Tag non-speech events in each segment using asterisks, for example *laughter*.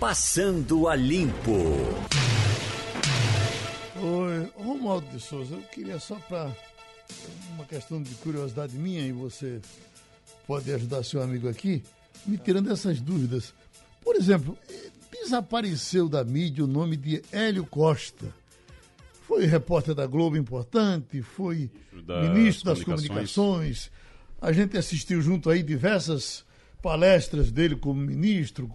Passando a Limpo. Oi, Romualdo de Souza, eu queria só para uma questão de curiosidade minha e você pode ajudar seu amigo aqui, me tirando essas dúvidas. Por exemplo, desapareceu da mídia o nome de Hélio Costa. Foi repórter da Globo importante, foi das ministro das comunicações. comunicações. A gente assistiu junto aí diversas palestras dele como ministro,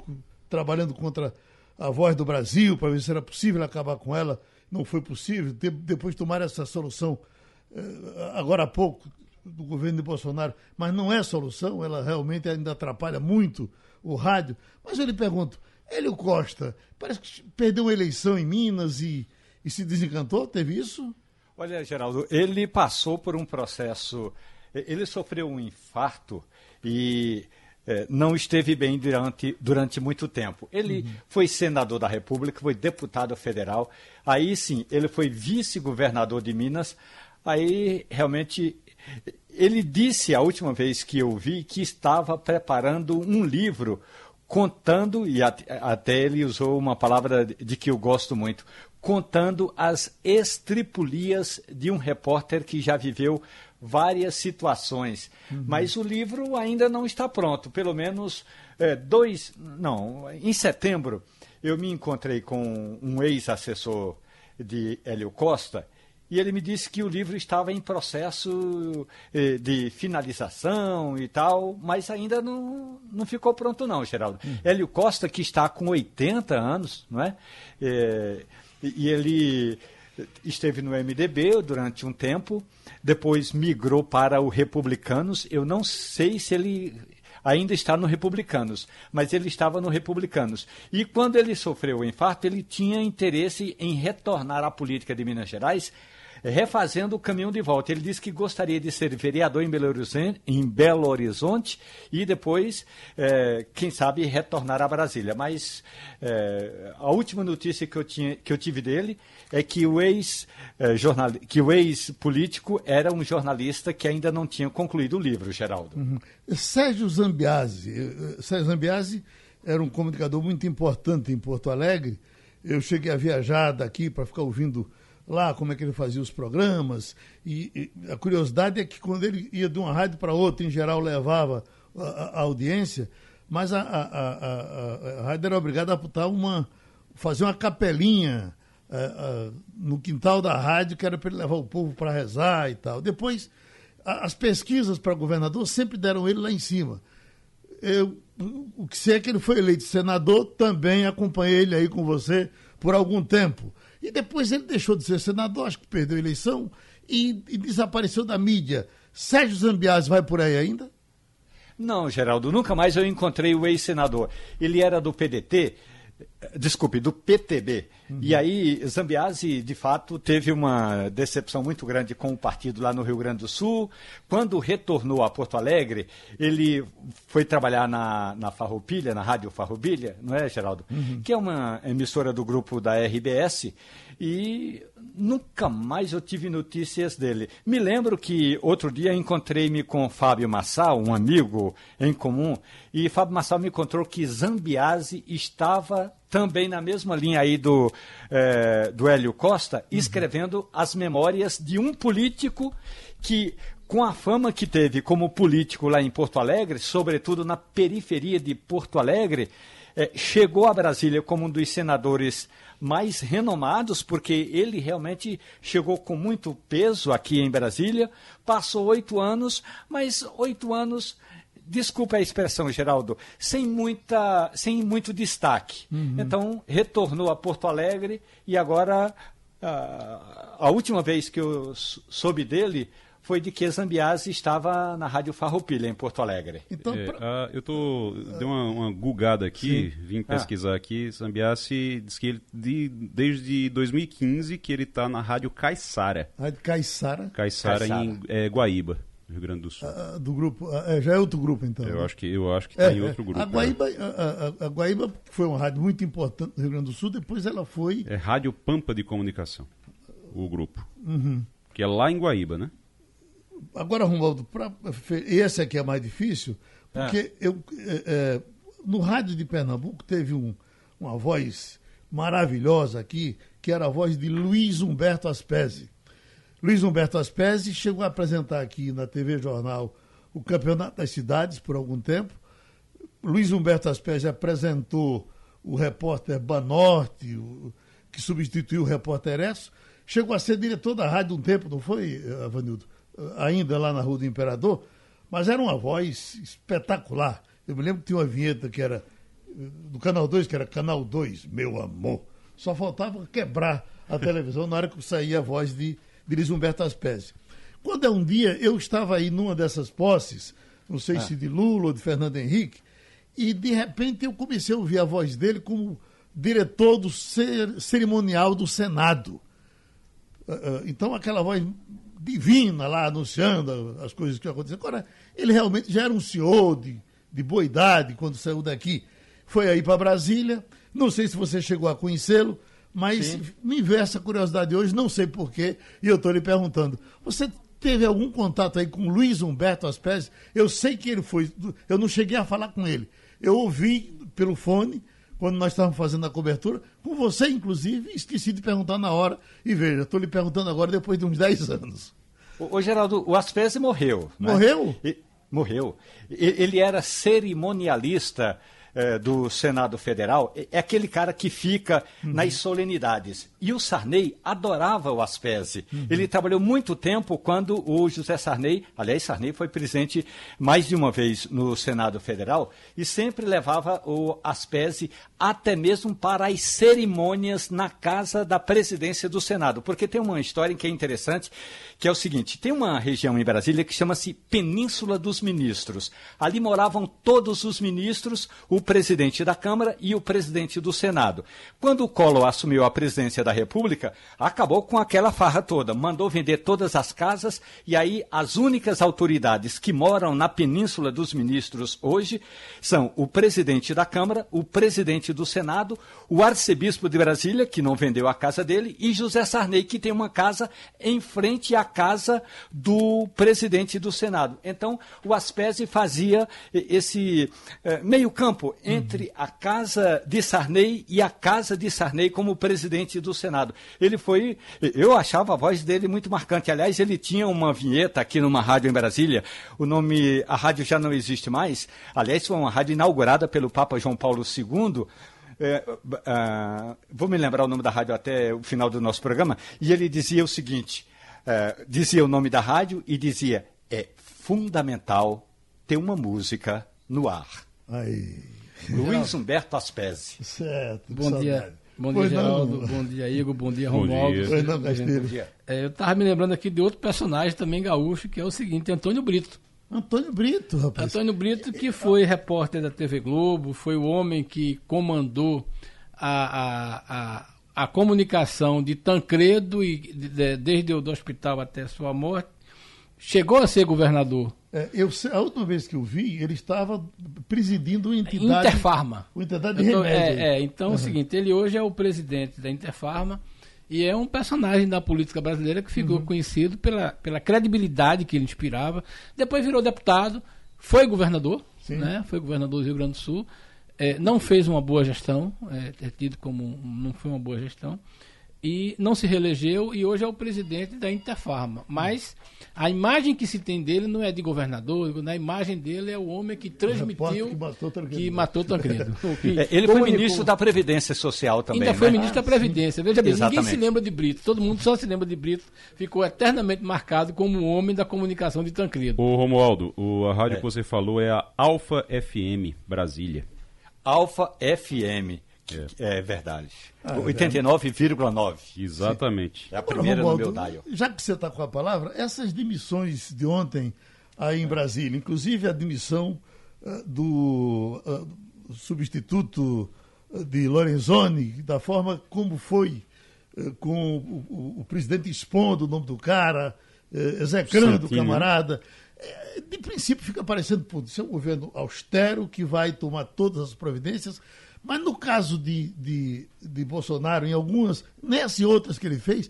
trabalhando contra a voz do Brasil para ver se era possível acabar com ela. Não foi possível. depois tomar essa solução eh, agora há pouco do governo de Bolsonaro, mas não é solução, ela realmente ainda atrapalha muito o rádio. Mas eu lhe pergunto, Hélio Costa, parece que perdeu uma eleição em Minas e, e se desencantou, teve isso? Olha, Geraldo, ele passou por um processo, ele sofreu um infarto e é, não esteve bem durante, durante muito tempo. Ele uhum. foi senador da República, foi deputado federal, aí sim, ele foi vice-governador de Minas, aí realmente. Ele disse a última vez que eu vi que estava preparando um livro contando, e até ele usou uma palavra de que eu gosto muito, contando as estripulias de um repórter que já viveu várias situações. Uhum. Mas o livro ainda não está pronto. Pelo menos é, dois. Não, em setembro eu me encontrei com um ex-assessor de Hélio Costa. E ele me disse que o livro estava em processo eh, de finalização e tal, mas ainda não, não ficou pronto não, Geraldo. Uhum. Hélio Costa, que está com 80 anos, não é? é e ele esteve no MDB durante um tempo, depois migrou para o Republicanos. Eu não sei se ele ainda está no Republicanos, mas ele estava no Republicanos. E quando ele sofreu o infarto, ele tinha interesse em retornar à política de Minas Gerais refazendo o caminho de volta. Ele disse que gostaria de ser vereador em Belo Horizonte, em Belo Horizonte e depois, é, quem sabe, retornar a Brasília. Mas é, a última notícia que eu, tinha, que eu tive dele é que o ex é, jornal, que o ex-político era um jornalista que ainda não tinha concluído o livro, Geraldo. Uhum. Sérgio Zambiase. Eh, Sérgio Zambiase era um comunicador muito importante em Porto Alegre. Eu cheguei a viajar daqui para ficar ouvindo lá como é que ele fazia os programas. E, e a curiosidade é que quando ele ia de uma rádio para outra, em geral levava a, a audiência, mas a, a, a, rádio era obrigada a botar uma, fazer uma capelinha uh, uh, no quintal da rádio, que era para ele levar o povo para rezar e tal. Depois, as pesquisas para governador sempre deram ele lá em cima. Eu, o que sei é que ele foi eleito senador, também acompanhei ele aí com você por algum tempo. E depois ele deixou de ser senador, acho que perdeu a eleição e, e desapareceu da mídia. Sérgio Zambiase vai por aí ainda? Não, Geraldo, nunca mais eu encontrei o ex-senador. Ele era do PDT, Desculpe, do PTB. Uhum. E aí, Zambiase, de fato, teve uma decepção muito grande com o partido lá no Rio Grande do Sul. Quando retornou a Porto Alegre, ele foi trabalhar na, na Farroupilha, na Rádio Farroupilha, não é, Geraldo? Uhum. Que é uma emissora do grupo da RBS. E nunca mais eu tive notícias dele. Me lembro que outro dia encontrei-me com Fábio Massal, um amigo em comum, e Fábio Massal me encontrou que Zambiase estava também na mesma linha aí do, é, do Hélio Costa, uhum. escrevendo as memórias de um político que com a fama que teve como político lá em Porto Alegre, sobretudo na periferia de Porto Alegre, é, chegou a Brasília como um dos senadores mais renomados, porque ele realmente chegou com muito peso aqui em Brasília, passou oito anos, mas oito anos desculpa a expressão, Geraldo, sem, muita, sem muito destaque. Uhum. Então, retornou a Porto Alegre e agora, a, a última vez que eu soube dele foi de que Zambiase estava na Rádio Farroupilha, em Porto Alegre. Então, é, pra... eu tô, dei uma, uma gugada aqui, Sim. vim pesquisar ah. aqui. Zambiase diz que ele, de, desde 2015, que ele está na Rádio Caiçara. Rádio Caiçara? Caiçara, em é, Guaíba. Rio Grande do Sul. Ah, do grupo, ah, é, já é outro grupo então. Eu né? acho que eu acho que está é, em outro grupo. A Guaíba, é. a, a, a, Guaíba foi uma rádio muito importante no Rio Grande do Sul. Depois ela foi. É Rádio Pampa de Comunicação, o grupo, uhum. que é lá em Guaíba, né? Agora, Romualdo, pra, esse aqui é mais difícil, porque é. eu, é, é, no rádio de Pernambuco teve um, uma voz maravilhosa aqui, que era a voz de Luiz Humberto Aspesi. Luiz Humberto Aspesi chegou a apresentar aqui na TV Jornal o Campeonato das Cidades por algum tempo. Luiz Humberto Aspesi apresentou o repórter Banorte, o, que substituiu o repórter Esso. Chegou a ser diretor da rádio um tempo, não foi, Avanildo? Ainda lá na Rua do Imperador, mas era uma voz espetacular. Eu me lembro que tinha uma vinheta que era do Canal 2, que era Canal 2, meu amor. Só faltava quebrar a televisão na hora que saía a voz de, de Luiz Humberto Aspesi. Quando é um dia, eu estava aí numa dessas posses, não sei ah. se de Lula ou de Fernando Henrique, e de repente eu comecei a ouvir a voz dele como diretor do cerimonial do Senado. Ah, ah, então aquela voz divina lá anunciando as coisas que aconteceram. Agora, ele realmente já era um senhor de, de boa idade quando saiu daqui. Foi aí para Brasília. Não sei se você chegou a conhecê-lo, mas Sim. me inverte a curiosidade hoje, não sei porquê, e eu estou lhe perguntando. Você teve algum contato aí com Luiz Humberto Aspes? Eu sei que ele foi, eu não cheguei a falar com ele. Eu ouvi pelo fone, quando nós estávamos fazendo a cobertura, com você, inclusive, esqueci de perguntar na hora. E veja, estou lhe perguntando agora depois de uns 10 anos. Ô, Geraldo, o Aspesi morreu. Né? Morreu? E, morreu. Ele era cerimonialista é, do Senado Federal é, é aquele cara que fica uhum. nas solenidades. E o Sarney adorava o Aspese. Uhum. Ele trabalhou muito tempo quando o José Sarney, aliás, Sarney foi presente mais de uma vez no Senado Federal e sempre levava o Aspese até mesmo para as cerimônias na casa da presidência do Senado. Porque tem uma história que é interessante, que é o seguinte: tem uma região em Brasília que chama-se Península dos Ministros. Ali moravam todos os ministros, o presidente da Câmara e o presidente do Senado. Quando o Collor assumiu a presidência da República, acabou com aquela farra toda, mandou vender todas as casas e aí as únicas autoridades que moram na Península dos Ministros hoje são o presidente da Câmara, o presidente do Senado, o arcebispo de Brasília, que não vendeu a casa dele, e José Sarney, que tem uma casa em frente à casa do presidente do Senado. Então, o Aspesi fazia esse eh, meio-campo entre uhum. a casa de Sarney e a casa de Sarney como presidente do Senado. Ele foi, eu achava a voz dele muito marcante. Aliás, ele tinha uma vinheta aqui numa rádio em Brasília. O nome, a rádio já não existe mais. Aliás, foi uma rádio inaugurada pelo Papa João Paulo II. É, uh, vou me lembrar o nome da rádio até o final do nosso programa. E ele dizia o seguinte: uh, dizia o nome da rádio e dizia: é fundamental ter uma música no ar. Aí. Luiz Humberto Aspesi. Certo. Bom dia. Bom dia, Geraldo. Bom dia, Igor. Bom dia, Romualdo. Bom dia. É, eu estava me lembrando aqui de outro personagem também gaúcho, que é o seguinte, Antônio Brito. Antônio Brito, rapaz. Antônio Brito, que foi repórter da TV Globo, foi o homem que comandou a, a, a, a comunicação de Tancredo e de, desde o do hospital até sua morte. Chegou a ser governador é, eu, a última vez que eu vi, ele estava presidindo uma entidade. Interfarma. Uma entidade de tô, remédio. É, é, então uhum. é o seguinte: ele hoje é o presidente da Interfarma e é um personagem da política brasileira que ficou uhum. conhecido pela, pela credibilidade que ele inspirava. Depois virou deputado, foi governador, né? foi governador do Rio Grande do Sul. É, não fez uma boa gestão, é, é tido como não foi uma boa gestão e não se reelegeu e hoje é o presidente da Interfarma. Mas a imagem que se tem dele não é de governador, na imagem dele é o homem que transmitiu que matou Tancredo. Que matou Tancredo. *laughs* é, ele foi ministro da Previdência Social também. Ainda foi né? ministro ah, da Previdência. Veja bem, Exatamente. ninguém se lembra de Brito, todo mundo só se lembra de Brito. Ficou eternamente marcado como o homem da comunicação de Tancredo. Ô Romualdo, o, a rádio é. que você falou é a Alfa FM Brasília. Alfa FM. É, é verdade. Ah, 89,9. Exatamente. É a primeira Romualdo, no meu dial. Já que você está com a palavra, essas demissões de ontem aí em Brasília, inclusive a demissão uh, do uh, substituto de Lorenzoni, da forma como foi, uh, com o, o, o, presidente expondo o nome do cara, execrando o camarada. De princípio fica parecendo, pô, isso é um governo austero que vai tomar todas as providências, mas no caso de, de, de Bolsonaro, em algumas, nessas e outras que ele fez,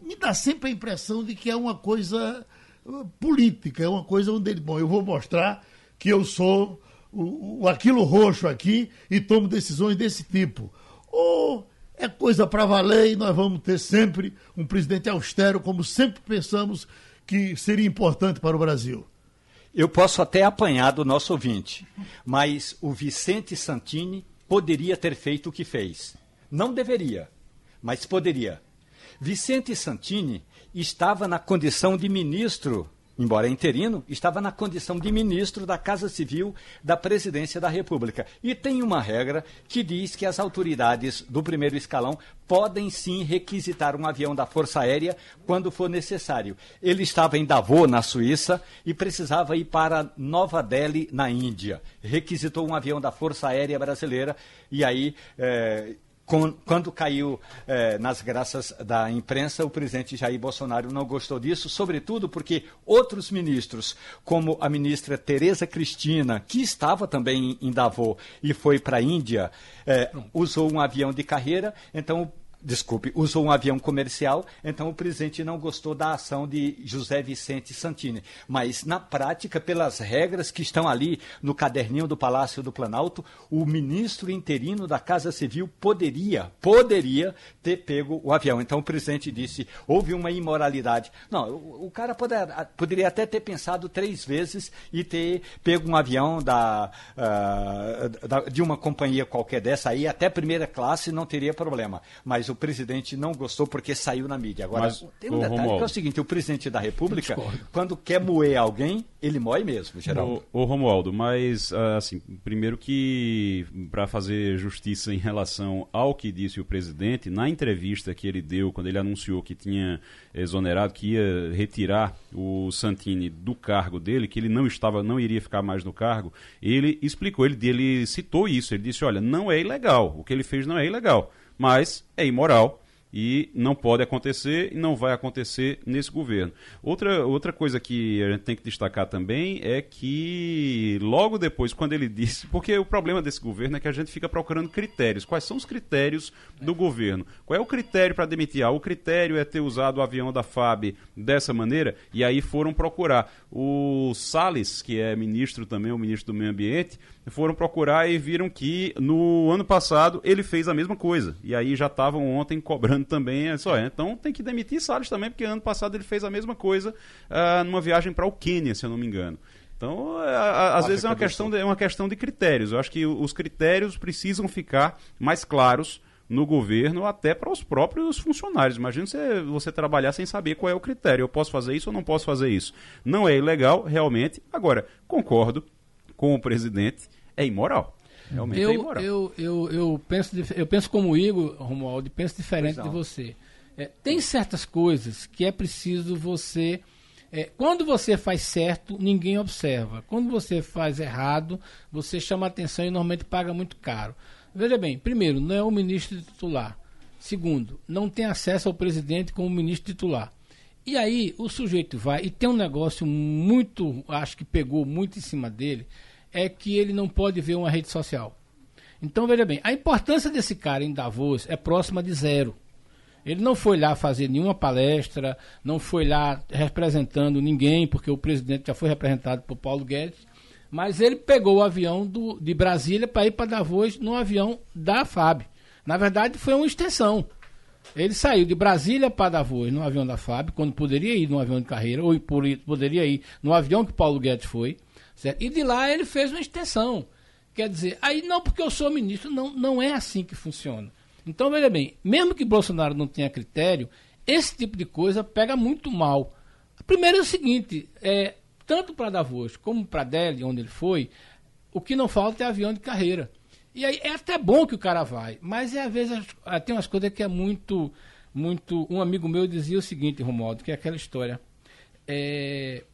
me dá sempre a impressão de que é uma coisa uh, política, é uma coisa onde ele, bom, eu vou mostrar que eu sou o, o aquilo roxo aqui e tomo decisões desse tipo. Ou é coisa para valer e nós vamos ter sempre um presidente austero, como sempre pensamos que seria importante para o Brasil? Eu posso até apanhar do nosso ouvinte, mas o Vicente Santini poderia ter feito o que fez. Não deveria, mas poderia. Vicente Santini estava na condição de ministro embora interino, estava na condição de ministro da Casa Civil da Presidência da República. E tem uma regra que diz que as autoridades do primeiro escalão podem sim requisitar um avião da Força Aérea quando for necessário. Ele estava em Davos, na Suíça, e precisava ir para Nova Delhi, na Índia. Requisitou um avião da Força Aérea Brasileira e aí. Eh, quando caiu eh, nas graças da imprensa, o presidente Jair Bolsonaro não gostou disso, sobretudo porque outros ministros, como a ministra Tereza Cristina, que estava também em Davos e foi para a Índia, eh, usou um avião de carreira, então desculpe, usou um avião comercial, então o presidente não gostou da ação de José Vicente Santini. Mas, na prática, pelas regras que estão ali no caderninho do Palácio do Planalto, o ministro interino da Casa Civil poderia, poderia ter pego o avião. Então o presidente disse, houve uma imoralidade. Não, o, o cara poderia, poderia até ter pensado três vezes e ter pego um avião da, uh, da, de uma companhia qualquer dessa aí, até primeira classe, não teria problema. Mas o presidente não gostou porque saiu na mídia. Agora, Mas, tem um detalhe Romualdo, que é o seguinte: o presidente da República, quando quer moer alguém, ele moe mesmo, Geraldo. Ô, ô Romualdo, mas, ah, assim, primeiro que, para fazer justiça em relação ao que disse o presidente, na entrevista que ele deu, quando ele anunciou que tinha exonerado, que ia retirar o Santini do cargo dele, que ele não estava, não iria ficar mais no cargo, ele explicou, ele, ele citou isso, ele disse, olha, não é ilegal, o que ele fez não é ilegal mas é imoral e não pode acontecer e não vai acontecer nesse governo. Outra, outra coisa que a gente tem que destacar também é que logo depois, quando ele disse, porque o problema desse governo é que a gente fica procurando critérios. Quais são os critérios do governo? Qual é o critério para demitir? Ah, o critério é ter usado o avião da FAB dessa maneira, e aí foram procurar. O Salles, que é ministro também, o ministro do Meio Ambiente, foram procurar e viram que no ano passado ele fez a mesma coisa. E aí já estavam ontem cobrando também. É só, então tem que demitir Salles também, porque ano passado ele fez a mesma coisa uh, numa viagem para o Quênia, se eu não me engano. Então, às vezes é uma questão, de, é uma questão de critérios. Eu acho que os critérios precisam ficar mais claros no governo, até para os próprios funcionários. Imagina você, você trabalhar sem saber qual é o critério. Eu posso fazer isso ou não posso fazer isso? Não é ilegal, realmente. Agora, concordo com o presidente, é imoral. Realmente eu, é imoral. Eu, eu, eu, penso, eu penso como o Igor, Romualdo, penso diferente de você. É, tem certas coisas que é preciso você. É, quando você faz certo, ninguém observa. Quando você faz errado, você chama atenção e normalmente paga muito caro. Veja bem, primeiro, não é o ministro titular. Segundo, não tem acesso ao presidente como ministro titular. E aí o sujeito vai e tem um negócio muito, acho que pegou muito em cima dele, é que ele não pode ver uma rede social. Então, veja bem, a importância desse cara em Davos é próxima de zero. Ele não foi lá fazer nenhuma palestra, não foi lá representando ninguém, porque o presidente já foi representado por Paulo Guedes, mas ele pegou o avião do, de Brasília para ir para Davos no avião da FAB. Na verdade, foi uma extensão. Ele saiu de Brasília para Davos no avião da FAB, quando poderia ir no avião de carreira, ou poderia ir no avião que Paulo Guedes foi. Certo? E de lá ele fez uma extensão. Quer dizer, aí não porque eu sou ministro, não, não é assim que funciona. Então, veja bem, mesmo que Bolsonaro não tenha critério, esse tipo de coisa pega muito mal. Primeiro é o seguinte, é, tanto para Davos como para Delhi, onde ele foi, o que não falta é avião de carreira. E aí é até bom que o cara vai, mas é, às vezes ah, tem umas coisas que é muito, muito. Um amigo meu dizia o seguinte, Romualdo, que é aquela história. É,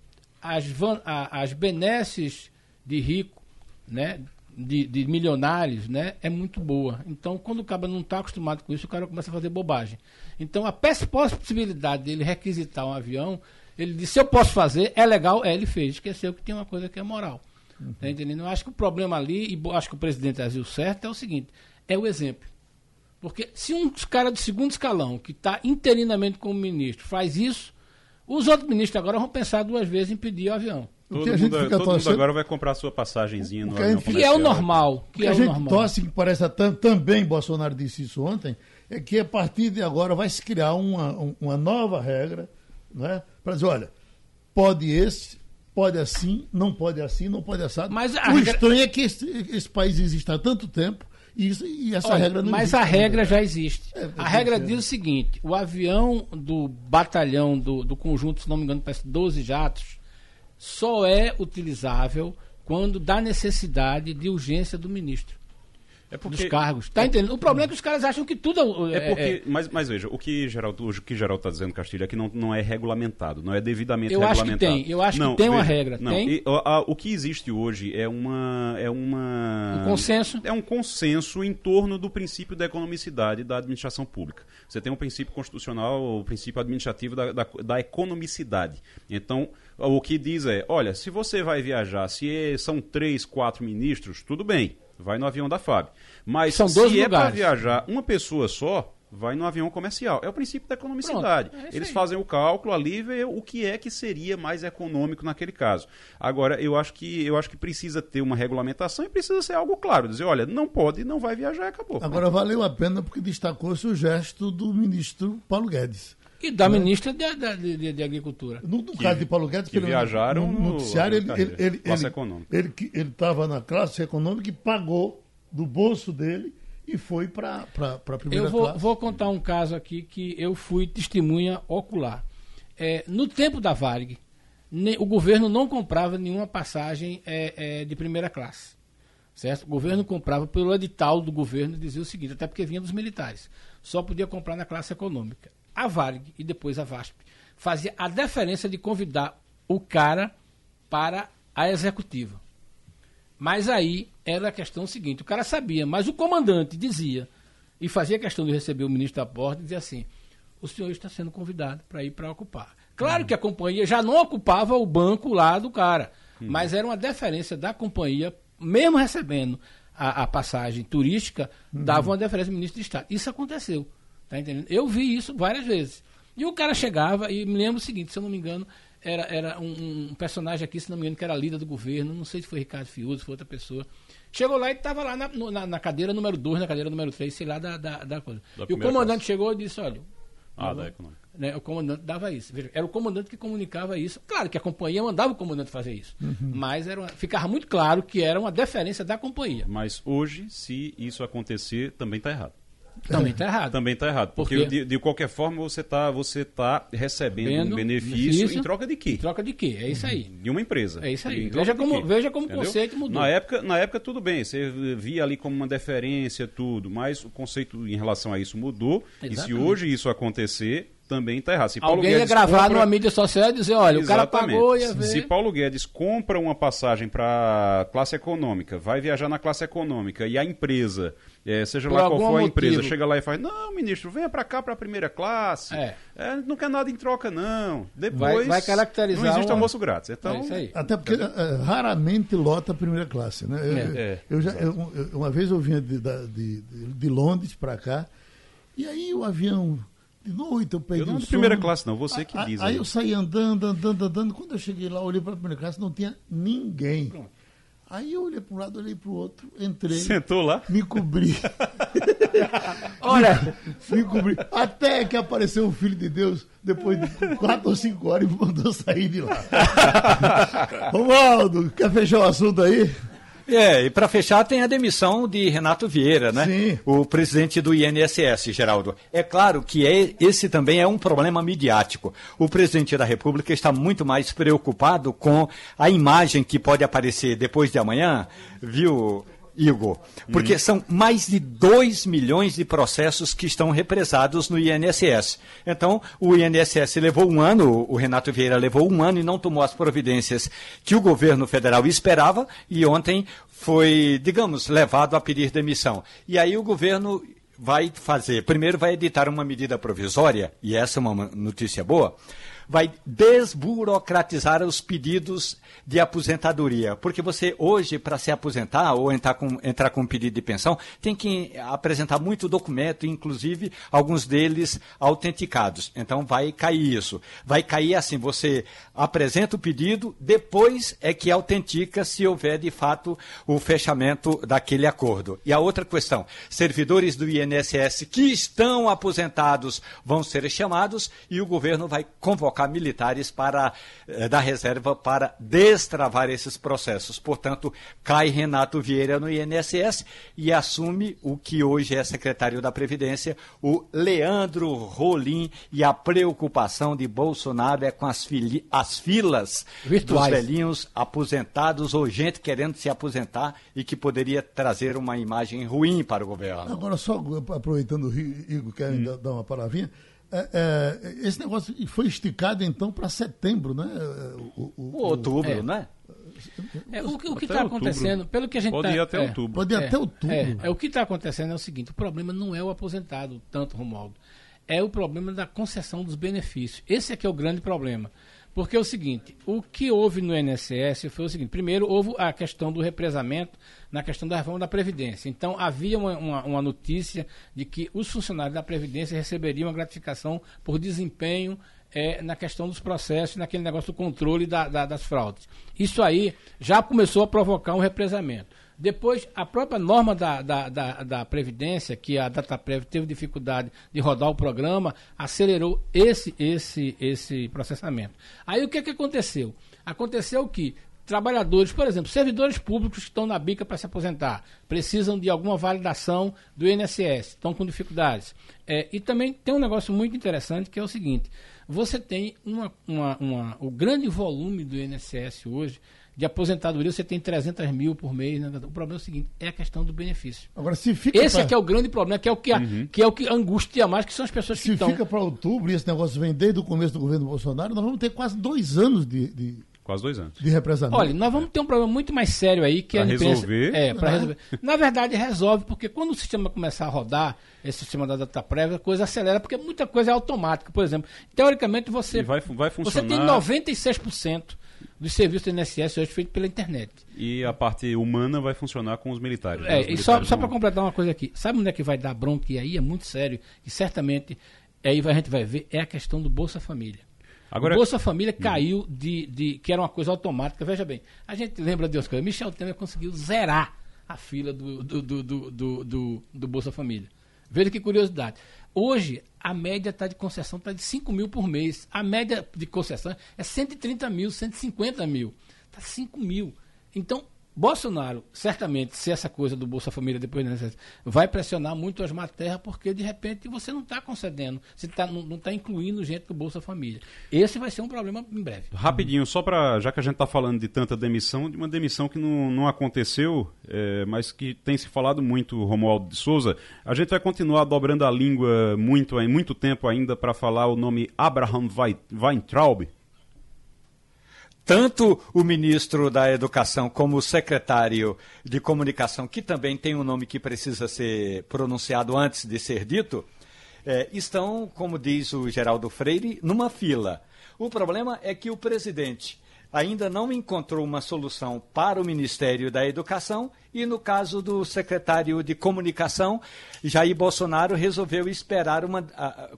as, van, a, as benesses de rico, né, de, de, milionários, né, é muito boa. Então, quando o cara não está acostumado com isso, o cara começa a fazer bobagem. Então, a possibilidade dele requisitar um avião, ele disse: se eu posso fazer, é legal, é, ele fez. Esqueceu que tem uma coisa que é moral. Uhum. Tá entendendo? Eu acho que o problema ali, e acho que o presidente agiu certo, é o seguinte: é o exemplo. Porque se um cara do segundo escalão, que está interinamente como ministro, faz isso, os outros ministros agora vão pensar duas vezes em pedir o avião. O Todo, que a gente mundo, fica todo mundo torcendo- agora vai comprar sua passagenzinha no que avião Que é o normal. O Que que é a o gente normal. torce, que parece tam- também, Bolsonaro disse isso ontem, é que a partir de agora vai se criar uma, um- uma nova regra, né? Para dizer, olha, pode esse, pode assim, não pode assim, não pode assado. Mas a o regra- estranho é que esse, esse país existe há tanto tempo e, isso- e essa Olha, regra não mas existe. a regra já existe. É, a regra que ser, diz o seguinte: o avião do batalhão do, do conjunto, se não me engano, parece 12 jatos, só é utilizável quando dá necessidade de urgência do ministro É dos porque, cargos. Tá entendendo? O problema é que os caras acham que tudo É é, porque, é- mas, mas veja, o que Geraldo, o que Geraldo está dizendo, Castilho, é que não, não é regulamentado, não é devidamente Eu acho que regulamentado. tem, eu acho que Não, tem uma veja, regra, Não, tem? e, a- a- o que existe hoje é uma, é uma... Um consenso. É um consenso em torno do princípio da economicidade da administração pública. Você tem um princípio constitucional, o princípio administrativo da, da, da economicidade. Então, o que diz é, olha, se você vai viajar, se é- são três, quatro ministros, tudo bem, vai no avião da FAB. Mas São se 12 é para viajar uma pessoa só, vai no avião comercial. É o princípio da economicidade. Pronto, é Eles aí. fazem o cálculo ali e vê o que é que seria mais econômico naquele caso. Agora, eu acho que eu acho que precisa ter uma regulamentação e precisa ser algo claro, dizer, olha, não pode, não vai viajar e acabou. Agora valeu a pena porque destacou-se o gesto do ministro Paulo Guedes. E da ministra de, de- de- de Agricultura. No, no caso de Paulo Guedes, que pelo- viajaram no, no- noticiário, ele, na ele, ele, ele- ele que- ele estava na classe econômica e pagou do bolso dele e foi para a primeira Eu vou, classe. vou contar um caso aqui que eu fui testemunha ocular. É, no tempo da Varig, ne- o governo não comprava nenhuma passagem é, é, de primeira classe. Certo? O governo comprava pelo edital do governo, dizia o seguinte, até porque vinha dos militares. Só podia comprar na classe econômica. A Varig e depois a VASP fazia a deferência de convidar o cara para a executiva. Mas aí era a questão seguinte: o cara sabia, mas o comandante dizia, e fazia questão de receber o ministro da porta, e dizia assim: o senhor está sendo convidado para ir para ocupar. Claro que a companhia já não ocupava o banco lá do cara, mas era uma deferência da companhia, mesmo recebendo a, a passagem turística, dava uma deferência ao ministro de Estado. Isso aconteceu. Tá entendendo? Eu vi isso várias vezes. E o cara chegava, e me lembro o seguinte, se eu não me engano, era, era um, um personagem aqui, se não me engano, que era líder do governo, não sei se foi Ricardo Fiuso, se foi outra pessoa. Chegou lá e estava lá na, na- na cadeira número 2, na cadeira número 3, sei lá, da, da, da coisa. Da e o comandante classe. chegou e disse, olha, Ah, da econômica. né, o comandante dava isso. Veja, era o comandante que comunicava isso. Claro que a companhia mandava o comandante fazer isso. Mas era uma- ficava muito claro que era uma deferência da companhia. Mas hoje, se isso acontecer, também está errado. Também está errado. Também está errado. Por Porque, de, de qualquer forma, você está você tá recebendo Vendo um benefício, benefício em troca de Em quê? troca de quê? É isso aí. De uma empresa. É isso aí. Em Veja como- veja como o conceito mudou. Na época, na época, tudo bem, você via ali como uma deferência, tudo, mas o conceito em relação a isso mudou. E se Exatamente. hoje isso acontecer, também está errado. Se Paulo Alguém ia Guedes gravar compra- numa mídia social e dizer, olha, o cara Exatamente. pagou e ia ver. Se Paulo Guedes compra uma passagem para classe econômica, vai viajar na classe econômica e a empresa, eh, seja Por lá qual for a empresa, motivo. chega lá e faz: Não, ministro, venha para cá para a primeira classe. É. Eh, não quer nada em troca, não. Depois. Vai- vai caracterizar Não existe uma- almoço grátis. Então, É isso aí. Até porque eh, raramente lota a primeira classe. Né? Eu, É. eu já, eu- eu- uma vez eu vinha de, de, de- de Londres para cá, e aí o avião, de noite eu peguei Eu não de primeira classe, não, você que A- diz Aí aí. eu saí andando, andando, andando. Quando eu cheguei lá, olhei para a primeira classe, não tinha ninguém. Aí eu olhei para um lado, olhei para o outro, entrei, Sentou lá? me cobri. *laughs* Olha, *laughs* me cobri. Até que apareceu o Filho de Deus, depois de quatro ou cinco horas, e me mandou sair de lá. *laughs* Romualdo, quer fechar o assunto aí? É, e para fechar tem a demissão de Renato Vieira, né? Sim. O presidente do INSS, Geraldo. É claro que é- esse também é um problema midiático. O presidente da República está muito mais preocupado com a imagem que pode aparecer depois de amanhã, viu, Igor? Porque são mais de 2 milhões de processos que estão represados no INSS. Então, o INSS levou um ano, o Renato Vieira levou um ano e não tomou as providências que o governo federal esperava, e ontem foi, digamos, levado a pedir demissão. E aí o governo vai fazer, primeiro vai editar uma medida provisória, e essa é uma notícia boa, vai desburocratizar os pedidos de aposentadoria. Porque você, hoje, para se aposentar ou entrar com, entrar com um pedido de pensão, tem que apresentar muito documento, inclusive alguns deles autenticados. Então vai cair isso. Vai cair assim: você apresenta o pedido, depois é que autentica se houver de fato o fechamento daquele acordo. E a outra questão: servidores do INSS que estão aposentados vão ser chamados e o governo vai convocar militares para eh, da reserva para destravar esses processos. Portanto, cai Renato Vieira no INSS e assume o que hoje é secretário da Previdência, o Leandro Rolim, e a preocupação de Bolsonaro é com as, as filas Virtuais. dos velhinhos aposentados ou gente querendo se aposentar e que poderia trazer uma imagem ruim para o governo. Agora, só aproveitando o Igor, quer hum. dar uma palavrinha, é, é, esse negócio foi esticado então para setembro, né? O, o, o outubro, é. né? É, o, o que está acontecendo, pelo que a gente Pode tá, ir até outubro. Pode ir até outubro. É, o que está acontecendo é o seguinte: o problema não é o aposentado, tanto, Romualdo. É o problema da concessão dos benefícios. Esse é que é o grande problema. Porque é o seguinte, o que houve no INSS foi o seguinte, primeiro houve a questão do represamento na questão da reforma da Previdência. Então havia uma, uma, uma notícia de que os funcionários da Previdência receberiam uma gratificação por desempenho é, na questão dos processos, naquele negócio do controle da, da, das fraudes. Isso aí já começou a provocar um represamento. Depois, a própria norma da, da, da, da Previdência, que a DataPrev teve dificuldade de rodar o programa, acelerou esse, esse, esse processamento. Aí o que, é que aconteceu? Aconteceu que trabalhadores, por exemplo, servidores públicos que estão na bica para se aposentar, precisam de alguma validação do INSS, estão com dificuldades. É, e também tem um negócio muito interessante que é o seguinte: você tem uma, uma, uma, o grande volume do INSS hoje de aposentadoria, você tem 300 mil por mês. Né? O problema é o seguinte, é a questão do benefício. Agora, se fica Esse pra... é que é o grande problema, que é o que, uhum. que, é o que angustia mais, que são as pessoas que estão... Se fica para outubro e esse negócio vem desde o começo do governo Bolsonaro, nós vamos ter quase dois anos de... de... Quase dois anos. De represamento. Olha, nós vamos ter um problema muito mais sério aí que pra a resolver. É, para resolver. Na verdade, resolve, porque quando o sistema começar a rodar, esse sistema da data prévia, a coisa acelera, porque muita coisa é automática. Por exemplo, teoricamente você. E vai, vai funcionar. Você tem 96% dos serviços do INSS hoje feito pela internet. E a parte humana vai funcionar com os militares. É, né? os e só, só para completar uma coisa aqui, sabe onde é que vai dar bronca? E aí é muito sério, e certamente aí a gente vai ver, é a questão do Bolsa Família. Agora, o Bolsa Família hum. caiu de, de. que era uma coisa automática. Veja bem, a gente lembra de umas coisas. Michel Temer conseguiu zerar a fila do, do, do, do, do, do Bolsa Família. Veja que curiosidade. Hoje, a média tá de concessão está de 5 mil por mês. A média de concessão é 130 mil, 150 mil. Está 5 mil. Então, Bolsonaro, certamente, se essa coisa do Bolsa Família depois vai pressionar muito as matérias, porque de repente você não está concedendo, você tá, não está incluindo gente do Bolsa Família. Esse vai ser um problema em breve. Rapidinho, só para, já que a gente está falando de tanta demissão, de uma demissão que não, não aconteceu, é, mas que tem se falado muito, Romualdo de Souza, a gente vai continuar dobrando a língua muito, muito tempo ainda para falar o nome Abraham Weintraub, tanto o ministro da Educação como o secretário de Comunicação, que também tem um nome que precisa ser pronunciado antes de ser dito, é, estão, como diz o Geraldo Freire, numa fila. O problema é que o presidente ainda não encontrou uma solução para o Ministério da Educação e, no caso do secretário de Comunicação, Jair Bolsonaro resolveu esperar uma,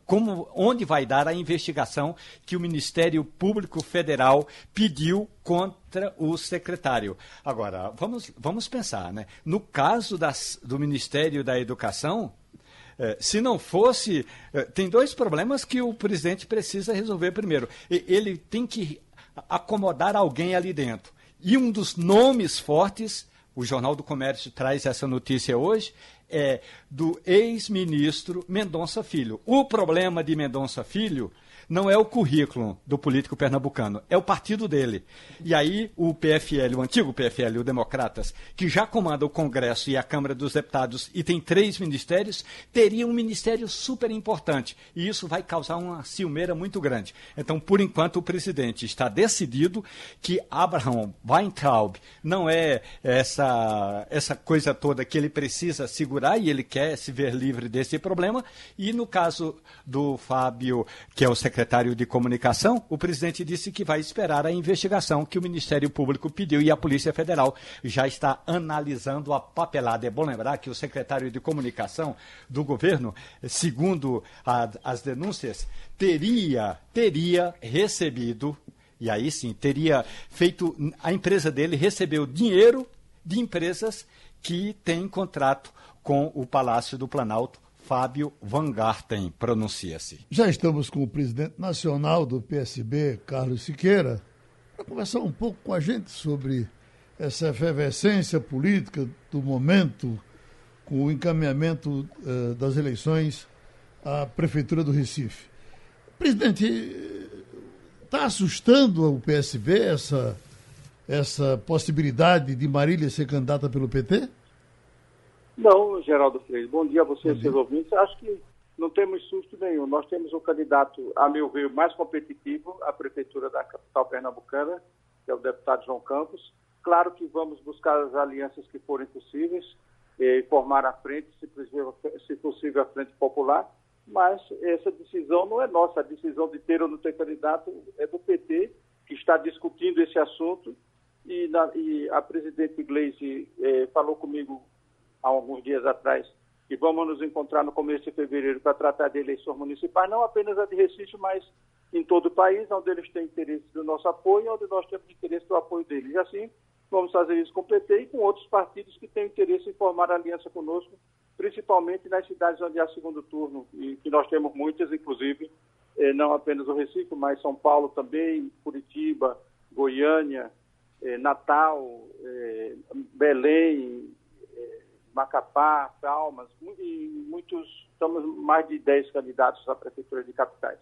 como, onde vai dar a investigação que o Ministério Público Federal pediu contra o secretário. Agora, vamos, vamos pensar, né? No caso das, do Ministério da Educação, eh, se não fosse. Eh, tem dois problemas que o presidente precisa resolver primeiro. Ele tem que acomodar alguém ali dentro. E um dos nomes fortes, o Jornal do Comércio traz essa notícia hoje, é do ex-ministro Mendonça Filho. O problema de Mendonça Filho não é o currículo do político pernambucano, é o partido dele. E aí o PFL, o antigo PFL, o Democratas, que já comanda o Congresso e a Câmara dos Deputados e tem três ministérios, teria um ministério super importante. E isso vai causar uma ciumeira muito grande. Então, por enquanto, o presidente está decidido que Abraham Weintraub não é essa, essa coisa toda que ele precisa segurar e ele quer se ver livre desse problema. E no caso do Fábio, que é o secretário secretário de Comunicação, o presidente disse que vai esperar a investigação que o Ministério Público pediu e a Polícia Federal já está analisando a papelada. É bom lembrar que o secretário de Comunicação do governo, segundo a, as denúncias, teria, teria recebido, e aí sim, teria feito, a empresa dele recebeu dinheiro de empresas que têm contrato com o Palácio do Planalto Fábio Van Garten, pronuncia-se. Já estamos com o presidente nacional do PSB, Carlos Siqueira, para conversar um pouco com a gente sobre essa efervescência política do momento, com o encaminhamento uh, das eleições à Prefeitura do Recife. Presidente, está assustando o PSB essa, essa possibilidade de Marília ser candidata pelo PT? Não, Geraldo Freire. Bom dia a você e seus ouvintes. Acho que não temos susto nenhum. Nós temos um candidato, a meu ver, mais competitivo à prefeitura da capital pernambucana, que é o deputado João Campos. Claro que vamos buscar as alianças que forem possíveis e formar a frente, se possível, se possível, a frente popular, mas essa decisão não é nossa. A decisão de ter ou não ter candidato é do PT, que está discutindo esse assunto. E, na, e a presidente Gleisi eh, falou comigo há alguns dias atrás, que vamos nos encontrar no começo de fevereiro para tratar de eleições municipais, não apenas a de Recife, mas em todo o país, onde eles têm interesse do nosso apoio, onde nós temos interesse do apoio deles. E assim, vamos fazer isso com o PT e com outros partidos que têm interesse em formar aliança conosco, principalmente nas cidades onde há segundo turno, e que nós temos muitas, inclusive, eh, não apenas o Recife, mas São Paulo também, Curitiba, Goiânia, eh, Natal, eh, Belém, Macapá, Palmas, e muitos, estamos mais de 10 candidatos à Prefeitura de Capitais.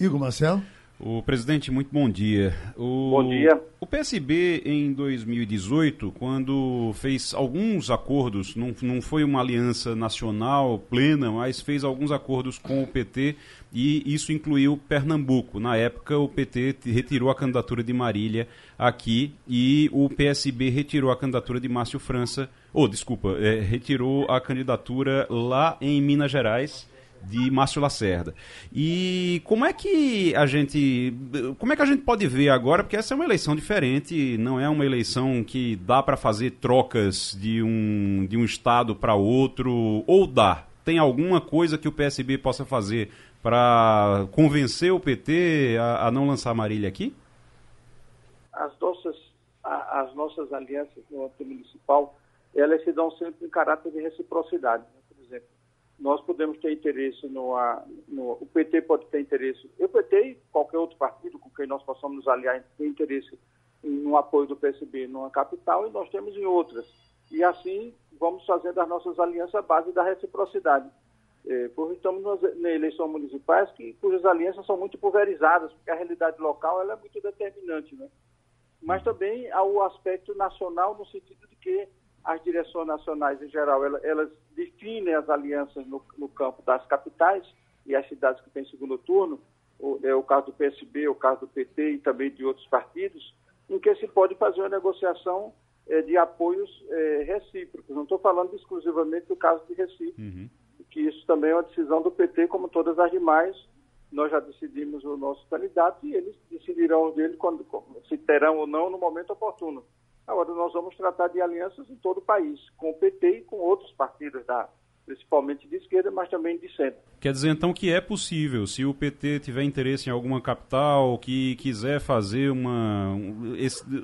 Igor Marcelo? O presidente, muito bom dia. O, bom dia. O PSB, em 2018, quando fez alguns acordos, não, não foi uma aliança nacional plena, mas fez alguns acordos com o PT e isso incluiu Pernambuco. Na época, o PT retirou a candidatura de Marília aqui e o PSB retirou a candidatura de Márcio França, ou oh, desculpa, é, retirou a candidatura lá em Minas Gerais de Márcio Lacerda. E como é que a gente, como é que a gente pode ver agora, porque essa é uma eleição diferente, não é uma eleição que dá para fazer trocas de um de um estado para outro ou dá? Tem alguma coisa que o PSB possa fazer para convencer o PT a, a, não lançar Marília aqui? As nossas, as nossas alianças no âmbito municipal, elas se dão sempre em caráter de reciprocidade. Né? Por exemplo, nós podemos ter interesse no, no, o PT pode ter interesse, o PT e qualquer outro partido com quem nós possamos nos aliar tem interesse no apoio do PSB numa capital e nós temos em outras. E assim vamos fazendo as nossas alianças à base da reciprocidade. É, porque estamos nas, eleições municipais que, cujas alianças são muito pulverizadas, porque a realidade local ela é muito determinante. Né? Mas também há o aspecto nacional, no sentido de que as direções nacionais, em geral, elas, elas definem as alianças no, no, campo das capitais e as cidades que têm segundo turno, o, é o caso do PSB, o caso do PT e também de outros partidos, em que se pode fazer uma negociação é, de apoios é, recíprocos. Não estou falando exclusivamente do caso de Recife. Uhum que isso também é uma decisão do PT, como todas as demais. Nós já decidimos o nosso candidato e eles decidirão dele quando, se terão ou não no momento oportuno. Agora, nós vamos tratar de alianças em todo o país, com o PT e com outros partidos da, principalmente de esquerda, mas também de centro. Quer dizer então que é possível, se o PT tiver interesse em alguma capital, que quiser fazer uma,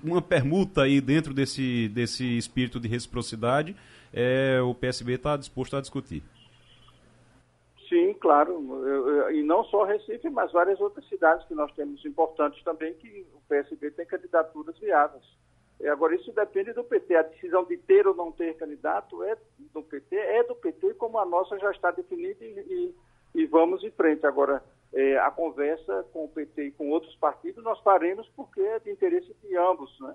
uma permuta aí dentro desse, desse espírito de reciprocidade, é, o PSB está disposto a discutir. Sim, claro. E não só Recife, mas várias outras cidades que nós temos importantes também, que o PSB tem candidaturas viáveis. Agora, isso depende do PT. A decisão de ter ou não ter candidato é do PT, é do PT, como a nossa já está definida e, e, e vamos em frente. Agora, é, a conversa com o PT e com outros partidos nós faremos porque é de interesse de ambos, né?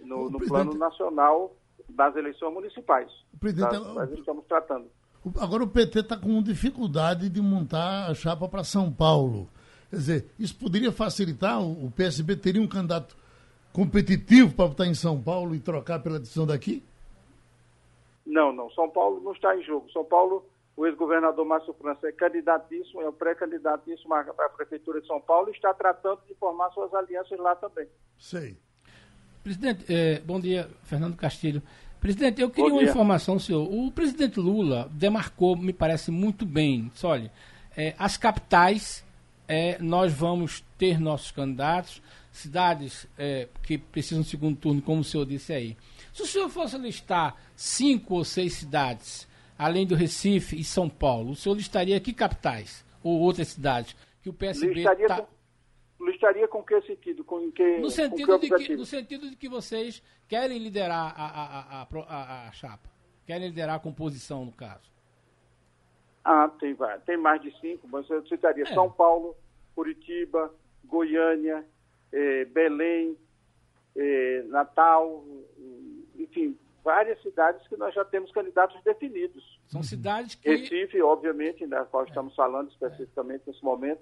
No, no plano nacional das eleições municipais. Presidente, nós, nós estamos tratando. Agora o PT está com dificuldade de montar a chapa para São Paulo. Quer dizer, isso poderia facilitar? O PSB teria um candidato competitivo para votar em São Paulo e trocar pela decisão daqui? Não, não. São Paulo não está em jogo. São Paulo, o ex-governador Márcio França é candidatíssimo, é o pré-candidatíssimo à Prefeitura de São Paulo e está tratando de formar suas alianças lá também. Sei. Presidente, eh, bom dia, Fernando Castilho. Presidente, eu queria uma informação, senhor. O presidente Lula demarcou, me parece muito bem, disse, olha, eh, as capitais, eh, nós vamos ter nossos candidatos, cidades eh, que precisam de segundo turno, como o senhor disse aí. Se o senhor fosse listar cinco ou seis cidades, além do Recife e São Paulo, o senhor listaria que capitais ou outras cidades que o PSB Listaria, tá- com, listaria com que sentido? Com que, no com sentido, que de que, no sentido de que vocês querem liderar a, a, a, a chapa. Querem liderar a composição, no caso. Ah, tem, tem mais de cinco, mas eu citaria É. São Paulo, Curitiba, Goiânia, eh, Belém, eh, Natal, enfim, várias cidades que nós já temos candidatos definidos. São cidades que. Recife, obviamente, da qual estamos falando especificamente nesse momento.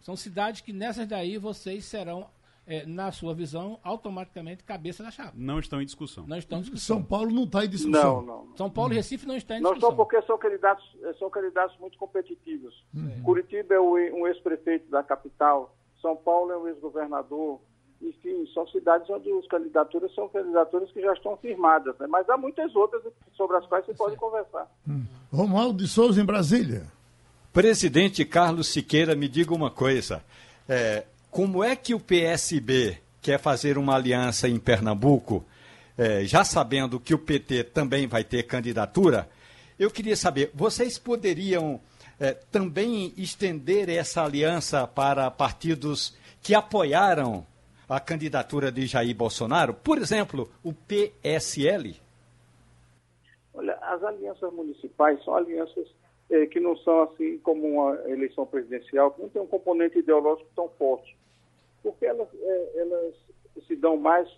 São cidades que nessas daí vocês serão, eh, na sua visão, automaticamente cabeça da chapa. Não estão em discussão. Não estão em discussão. São Paulo não está em Não, discussão. não. São Paulo e Recife não estão em Não discussão. são porque são candidatos, são candidatos muito competitivos. Curitiba é um ex-prefeito da capital, São Paulo é um ex-governador. Enfim, são cidades onde as candidaturas são candidaturas que já estão firmadas, né? mas há muitas outras sobre as quais se pode conversar. Romualdo de Souza em Brasília. Presidente Carlos Siqueira, me diga uma coisa. É, como é que o PSB quer fazer uma aliança em Pernambuco, é, já sabendo que o PT também vai ter candidatura? Eu queria saber, vocês poderiam é, também estender essa aliança para partidos que apoiaram a candidatura de Jair Bolsonaro? Por exemplo, o PSL? Olha, as alianças municipais são alianças eh, que não são assim como uma eleição presidencial, que não tem um componente ideológico tão forte, porque elas, eh, elas se dão mais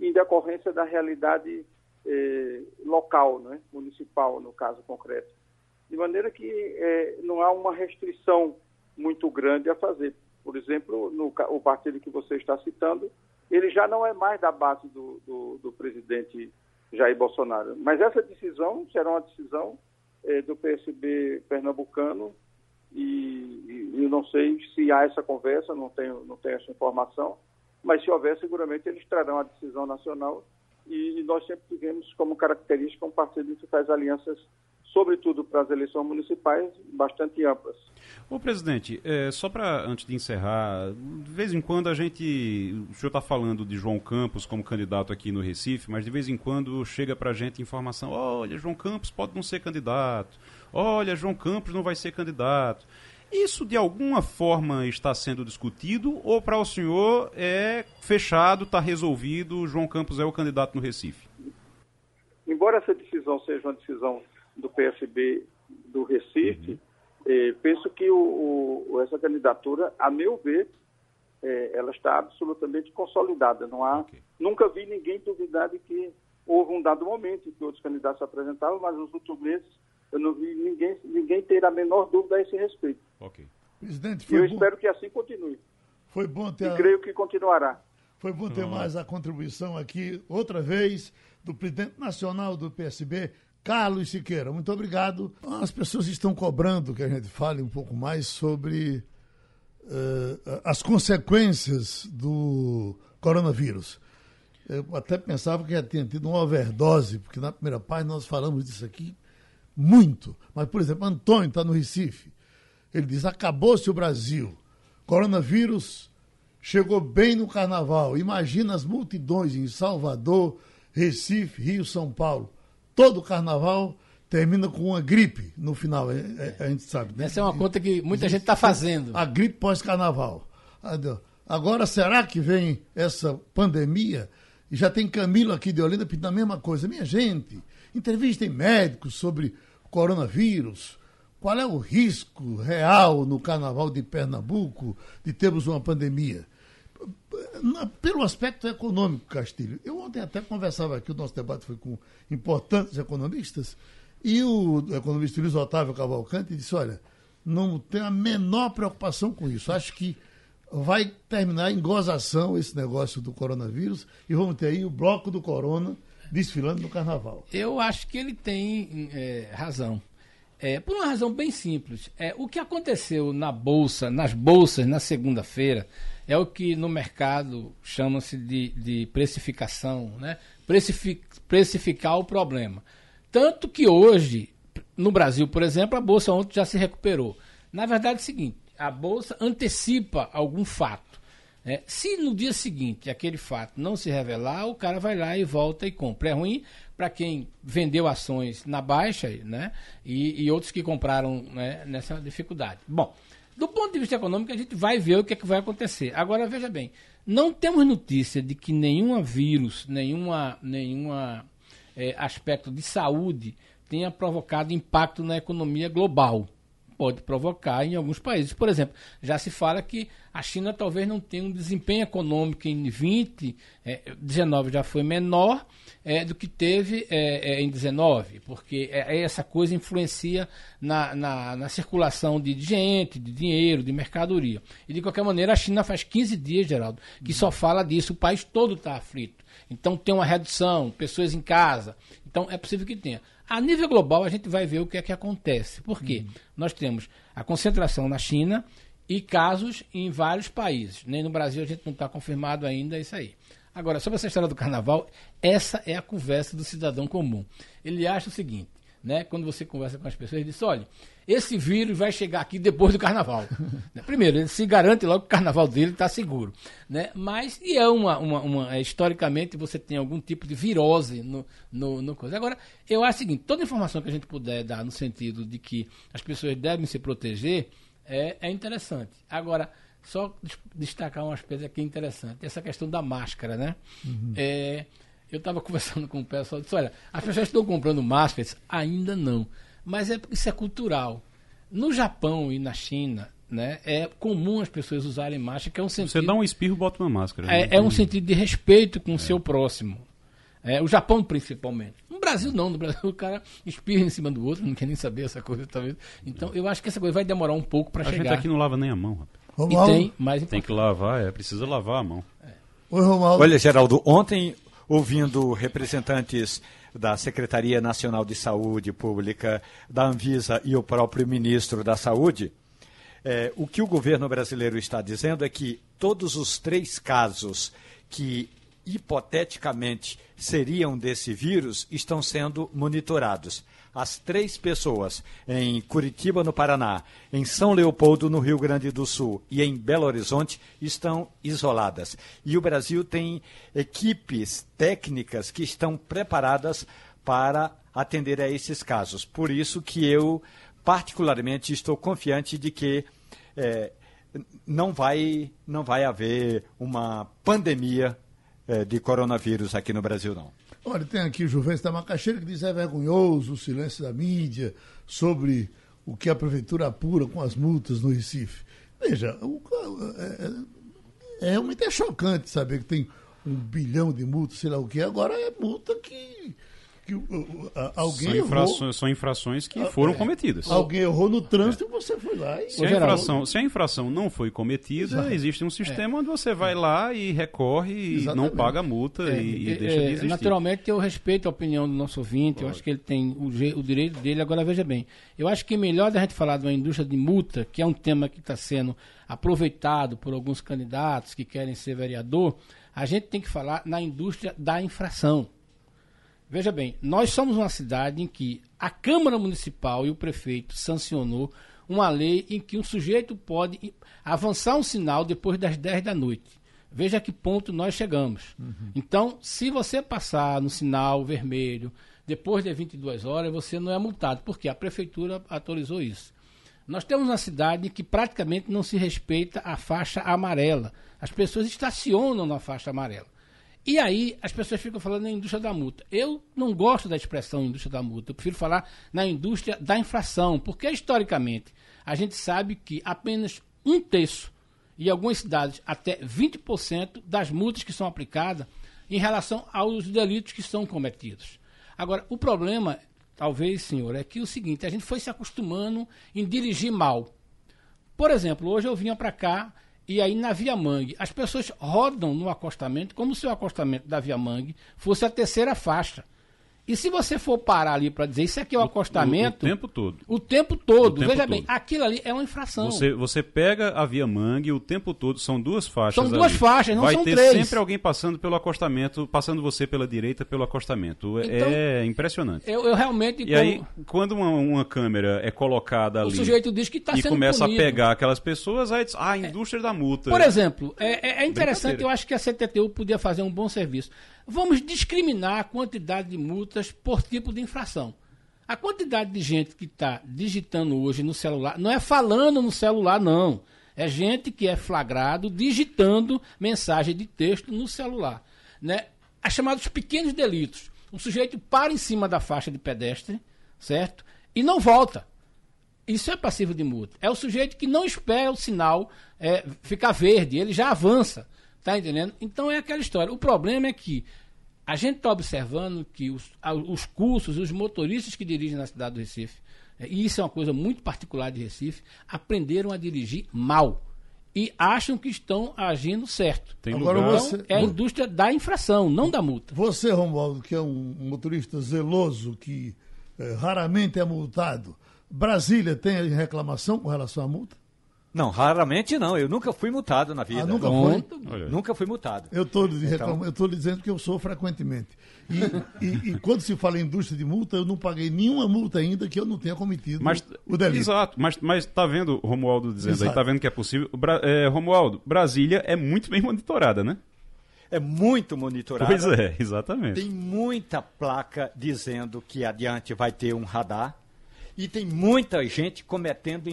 em decorrência da realidade eh, local, né, municipal, no caso concreto. De maneira que eh, não há uma restrição muito grande a fazer. Por exemplo, no, o partido que você está citando, ele já não é mais da base do, do, do presidente Jair Bolsonaro. Mas essa decisão será uma decisão eh, do PSB pernambucano e, e eu não sei se há essa conversa, não tenho, não tenho essa informação, mas se houver, seguramente eles trarão a decisão nacional e nós sempre tivemos como característica um partido que faz alianças, sobretudo para as eleições municipais, bastante amplas. Ô, presidente, é, só para antes de encerrar, de vez em quando a gente. O senhor está falando de João Campos como candidato aqui no Recife, mas de vez em quando chega para a gente informação: olha, João Campos pode não ser candidato, olha, João Campos não vai ser candidato. Isso de alguma forma está sendo discutido ou para o senhor é fechado, está resolvido, João Campos é o candidato no Recife? Embora essa decisão seja uma decisão do PSB do Recife, eh, penso que o, o- essa candidatura, a meu ver, eh, ela está absolutamente consolidada. Não há, Ok. Nunca vi ninguém duvidar de que houve um dado momento em que outros candidatos se apresentavam, mas nos últimos meses eu não vi ninguém, ninguém ter a menor dúvida a esse respeito. Ok. Presidente, foi eu bom, espero que assim continue. foi bom ter, E a- creio que continuará. foi bom ter mais a contribuição aqui, outra vez, do presidente nacional do PSB, Carlos Siqueira. Muito obrigado. As pessoas estão cobrando que a gente fale um pouco mais sobre eh, as consequências do coronavírus. Eu até pensava que já tinha tido uma overdose, porque na primeira página nós falamos disso aqui muito. Mas, por exemplo, Antônio está no Recife. Ele diz: acabou-se o Brasil. Coronavírus chegou bem no carnaval. Imagina as multidões em Salvador, Recife, Rio, São Paulo. Todo carnaval termina com uma gripe no final, é- é- a gente sabe. né? Essa é uma conta que muita gente está fazendo. A gripe pós-carnaval. Agora, será que vem essa pandemia? E já tem Camilo aqui de Olinda pedindo a mesma coisa. Minha gente, entrevistem médicos sobre coronavírus. Qual é o risco real no carnaval de Pernambuco de termos uma pandemia? Pelo aspecto econômico, Castilho. Eu ontem até conversava aqui, o nosso debate foi com importantes economistas, e o economista Luiz Otávio Cavalcante disse: olha, não tenho a menor preocupação com isso. Acho que vai terminar em gozação esse negócio do coronavírus e vamos ter aí o bloco do corona desfilando no carnaval. Eu acho que ele tem é, razão. É, por uma razão bem simples. É, o que aconteceu na bolsa, nas bolsas na segunda-feira, é o que no mercado chama-se de, de precificação, né? Precific, precificar o problema. Tanto que hoje, no Brasil, por exemplo, a bolsa ontem já se recuperou. Na verdade é o seguinte, a bolsa antecipa algum fato. É, se no dia seguinte aquele fato não se revelar, o cara vai lá e volta e compra. É ruim para quem vendeu ações na baixa né, e, e outros que compraram né, nessa dificuldade. Bom, do ponto de vista econômico, a gente vai ver o que, é que vai acontecer. Agora, veja bem, não temos notícia de que nenhuma vírus, nenhuma, nenhuma é, aspecto de saúde tenha provocado impacto na economia global pode provocar em alguns países. Por exemplo, já se fala que a China talvez não tenha um desempenho econômico em 20, é, 19 já foi menor é, do que teve é, é em 19, porque é, é, essa coisa influencia na, na, na, circulação de gente, de dinheiro, de mercadoria. E de qualquer maneira, a China faz 15 dias, Geraldo, que só fala disso, o país todo está aflito. Então tem uma redução, pessoas em casa. Então é possível que tenha. A nível global, a gente vai ver o que é que acontece. Por quê? Uhum. Nós temos a concentração na China e casos em vários países. Nem no Brasil a gente não está confirmado ainda isso aí. Agora, sobre essa história do carnaval, essa é a conversa do cidadão comum. Ele acha o seguinte: né? Quando você conversa com as pessoas, ele diz: olha, esse vírus vai chegar aqui depois do carnaval. *laughs* Primeiro, ele se garante logo que o carnaval dele está seguro. Né? Mas, e é uma, uma, uma, é, historicamente, você tem algum tipo de virose no, no, no coisa. Agora, eu acho o seguinte: toda informação que a gente puder dar no sentido de que as pessoas devem se proteger é, é interessante. Agora, só destacar um aspecto aqui interessante: essa questão da máscara, né? Uhum. É eu estava *laughs* conversando com o pessoal e disse, olha, as pessoas estão comprando máscaras? Ainda não. Mas é, isso é cultural. No Japão e na China, né, é comum as pessoas usarem máscara, que é um sentido... Você dá um espirro, bota uma máscara. É, né? é um sentido de respeito com o é. seu próximo. É, o Japão, principalmente. No Brasil, não. No Brasil, *laughs* o cara espirra em cima do outro, não quer nem saber essa coisa, talvez. Então, eu acho que essa coisa vai demorar um pouco para chegar. A gente aqui não lava nem a mão, rapaz. E tem, mais Tem que lavar, é. Precisa lavar a mão. É. Oi, Romualdo. Olha, Geraldo, ontem ouvindo representantes da Secretaria Nacional de Saúde Pública, da Anvisa e o próprio ministro da Saúde, é, o que o governo brasileiro está dizendo é que todos os três casos que hipoteticamente seriam desse vírus estão sendo monitorados as três pessoas em Curitiba, no Paraná, em São Leopoldo, no Rio Grande do Sul e em Belo Horizonte estão isoladas. E o Brasil tem equipes técnicas que estão preparadas para atender a esses casos. Por isso que eu, particularmente, estou confiante de que é, não, vai, não vai haver uma pandemia é, de coronavírus aqui no Brasil, não. Olha, tem aqui o Juventus da Macaxeira que diz é vergonhoso o silêncio da mídia sobre o que a prefeitura apura com as multas no Recife. Veja, o, é, é, realmente é chocante saber que tem um bilhão de multas, sei lá o que. Agora é multa que que alguém são, infrações, errou, são infrações que ah, foram é, cometidas. Alguém errou no trânsito é. e você foi lá e... Se a, infração, se a infração não foi cometida, Exato. existe um sistema é. onde você vai lá e recorre e não paga a multa é, e, e, deixa de existir. Naturalmente, eu respeito a opinião do nosso ouvinte, eu acho que ele tem o, o direito dele. Agora, veja bem, eu acho que é melhor da gente falar de uma indústria de multa, que é um tema que está sendo aproveitado por alguns candidatos que querem ser vereador, a gente tem que falar na indústria da infração. Veja bem, nós somos uma cidade em que a Câmara Municipal e o prefeito sancionou uma lei em que um sujeito pode avançar um sinal depois das 10 da noite. Veja a que ponto nós chegamos. Uhum. Então, se você passar no sinal vermelho depois das 22 horas, você não é multado, porque a prefeitura autorizou isso. Nós temos uma cidade que praticamente não se respeita a faixa amarela. As pessoas estacionam na faixa amarela. E aí as pessoas ficam falando na indústria da multa. Eu não gosto da expressão indústria da multa, eu prefiro falar na indústria da infração, porque historicamente a gente sabe que apenas um terço, e algumas cidades até 20% das multas que são aplicadas em relação aos delitos que são cometidos. Agora, o problema, talvez, senhor, é que o seguinte, a gente foi se acostumando em dirigir mal. Por exemplo, hoje eu vinha para cá e aí na Via Mangue, as pessoas rodam no acostamento como se o acostamento da Via Mangue fosse a terceira faixa. E se você for parar ali para dizer isso aqui é o, acostamento. O, o, tempo todo. O tempo todo. O tempo Veja todo. bem, aquilo ali é uma infração. Você, você pega a Via Mangue o tempo todo, são duas faixas. São duas ali. faixas, não Vai são ter três. sempre alguém passando pelo acostamento, passando você pela direita pelo acostamento. Então, é impressionante. Eu, eu realmente. E como- aí, quando uma, uma câmera é colocada o ali sujeito diz que está e sendo começa punido. a pegar aquelas pessoas, aí diz, ah, a indústria da multa. Por exemplo, é, é- é interessante, eu acho que a CTTU podia fazer um bom serviço. Vamos discriminar a quantidade de multas por tipo de infração. A quantidade de gente que está digitando hoje no celular, não é falando no celular, não. É gente que é flagrado digitando mensagem de texto no celular. Né? As chamados pequenos delitos. O sujeito para em cima da faixa de pedestre, certo? E não volta. Isso é passivo de multa. É o sujeito que não espera o sinal é, ficar verde, ele já avança. Tá entendendo? Então é aquela história. O problema é que a gente está observando que os, os cursos, os motoristas que dirigem na cidade do Recife, é, e isso é uma coisa muito particular de Recife, aprenderam a dirigir mal. E acham que estão agindo certo. Tem Agora lugar... você- É a indústria da infração, não da multa. Você, Romualdo, que é um motorista zeloso, que eh, raramente é multado, Brasília tem reclamação com relação à multa? Não, raramente não. Eu nunca fui multado na vida. Ah, nunca foi? Nunca fui multado. Eu estou Então- lhe dizendo que eu sou frequentemente. E, e- e quando se fala em indústria de multa, eu não paguei nenhuma multa ainda que eu não tenha cometido Mas, o delito. Exato, mas, mas tá vendo, Romualdo dizendo aí, Exato. tá vendo que é possível. O Bra- é, Romualdo, Brasília é muito bem monitorada, né? É muito monitorado. Pois é, exatamente. Tem muita placa dizendo que adiante vai ter um radar. E tem muita gente cometendo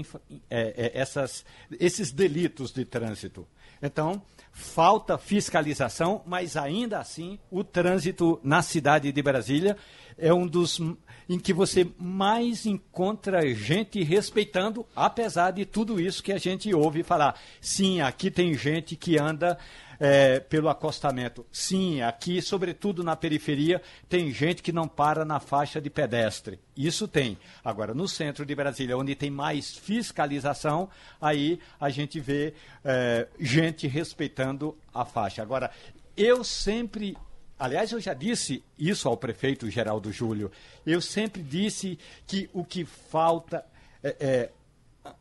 é, é, essas, esses delitos de trânsito. Então, falta fiscalização, mas ainda assim, o trânsito na cidade de Brasília é um dos em que você mais encontra gente respeitando, apesar de tudo isso que a gente ouve falar. Sim, aqui tem gente que anda é, pelo acostamento. Sim, aqui, sobretudo na periferia, tem gente que não para na faixa de pedestre. Isso tem. Agora, no centro de Brasília, onde tem mais fiscalização, aí a gente vê é, gente respeitando a faixa. Agora, eu sempre. Aliás, eu já disse isso ao prefeito Geraldo Júlio. Eu sempre disse que o que falta é, é,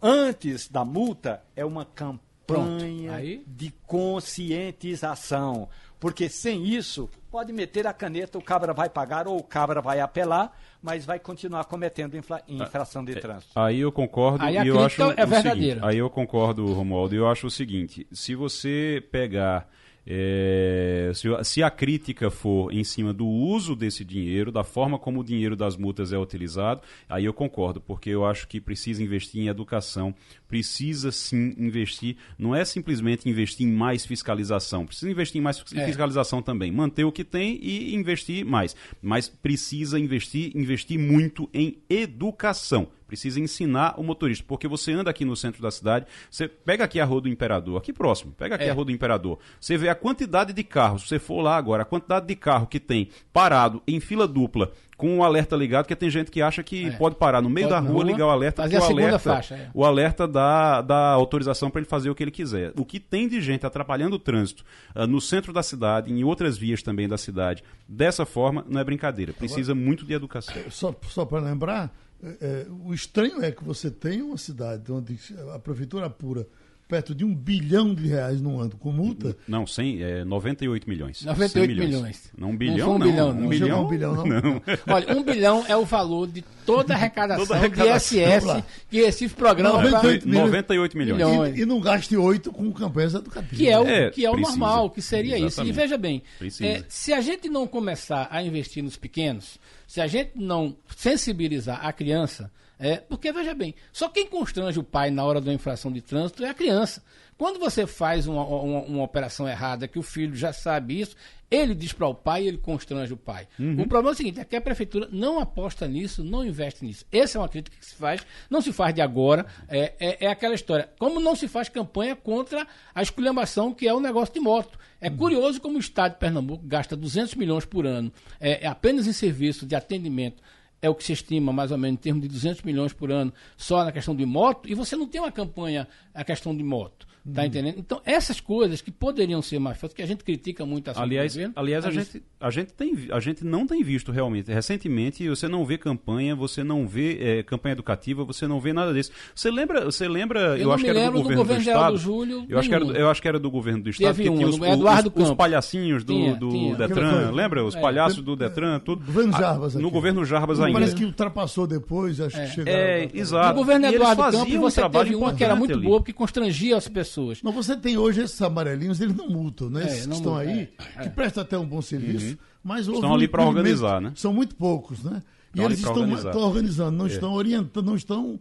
antes da multa é uma campanha Pronto. Aí- de conscientização. Porque sem isso, pode meter a caneta, o cabra vai pagar ou o cabra vai apelar, mas vai continuar cometendo infla- infração de trânsito. Aí eu concordo Aí e eu acho crítica é verdadeira. seguinte, aí eu concordo, Romualdo, e eu acho o seguinte, se você pegar é, se, se a crítica for em cima do uso desse dinheiro, da forma como o dinheiro das multas é utilizado, aí eu concordo, porque eu acho que precisa investir em educação, precisa sim investir, não é simplesmente investir em mais fiscalização, precisa investir em mais É. fiscalização também, manter o que tem e investir mais, mas precisa investir, investir muito em educação. Precisa ensinar o motorista, porque você anda aqui no centro da cidade, você pega aqui a Rua do Imperador, aqui próximo, pega aqui É. a Rua do Imperador, você vê a quantidade de carros, se você for lá agora, a quantidade de carro que tem parado em fila dupla, com o alerta ligado, porque tem gente que acha que É. pode parar no meio Pode da rua, rua, ligar o alerta, fazer a o segunda alerta, faixa, é. o alerta dá, dá autorização para ele fazer o que ele quiser. O que tem de gente atrapalhando o trânsito ah, no centro da cidade, em outras vias também da cidade, dessa forma, não é brincadeira. Precisa muito de educação. Só, só para lembrar, é, é, o estranho é que você tem uma cidade onde a prefeitura apura perto de um bilhão de reais num ano com multa. Não, 100, é 98 milhões. 98 100 milhões. Não um Não bilhão, foi um não. bilhão, Um não. Não bilhão, um bilhão, não. *laughs* Olha, um bilhão é o valor de toda a arrecadação, Toda a arrecadação. de. ISS que esse programa Não, pra- 98 milhões. 98 milhões. Milhões. E, e não gaste oito com campanhas educativas. que é o, É, que é o precisa. normal, que seria isso. E Exatamente. veja bem, é, se a gente não começar a investir nos pequenos, se a gente não sensibilizar a criança, é, porque veja bem, só quem constrange o pai na hora da infração de trânsito é a criança. Quando você faz uma, uma- uma operação errada, que o filho já sabe isso, ele diz para o pai e ele constrange o pai. O problema é o seguinte, é que a prefeitura não aposta nisso, não investe nisso. Essa é uma crítica que se faz, não se faz de agora, é, é, é aquela história. Como não se faz campanha contra a esculhambação que é o negócio de moto. É curioso como o Estado de Pernambuco gasta 200 milhões por ano é, é apenas em serviço de atendimento é o que se estima mais ou menos em termos de 200 milhões por ano só na questão de moto, e você não tem uma campanha a questão de moto. Tá entendendo? Então, essas coisas que poderiam ser mais feitas, que a gente critica muito a Aliás, governo, aliás a, gente, a, gente tem, a gente não tem visto realmente. Recentemente, você não vê campanha, você não vê eh, campanha educativa, você não vê nada disso. Você lembra, você lembra eu, não acho me que era do lembro do governo do, governo Geraldo Estado. Júlio, eu, acho que era, do- eu acho que era do governo do Estado, Teve que um, tinha os, do Eduardo os, os Campos. palhacinhos do, Tinha, do tinha. Detran, Foi. lembra? Os É. palhaços do Detran, tudo. Governo Jarbas aqui. No governo Jarbas ainda. Parece que ultrapassou depois, acho que chegaram. É, agora. exato. No governo eles Eduardo faziam Campos, um você trabalho teve uma que era muito boa, porque constrangia as pessoas. Mas você tem hoje esses amarelinhos, eles não multam, né? É, Esses que estão multam, aí, é, que prestam até um bom serviço, mas houve Estão ali impedimento. organizar, né? São muito poucos, né? E Estão ali eles estão, organizar. estão organizando, não estão orientando, não estão,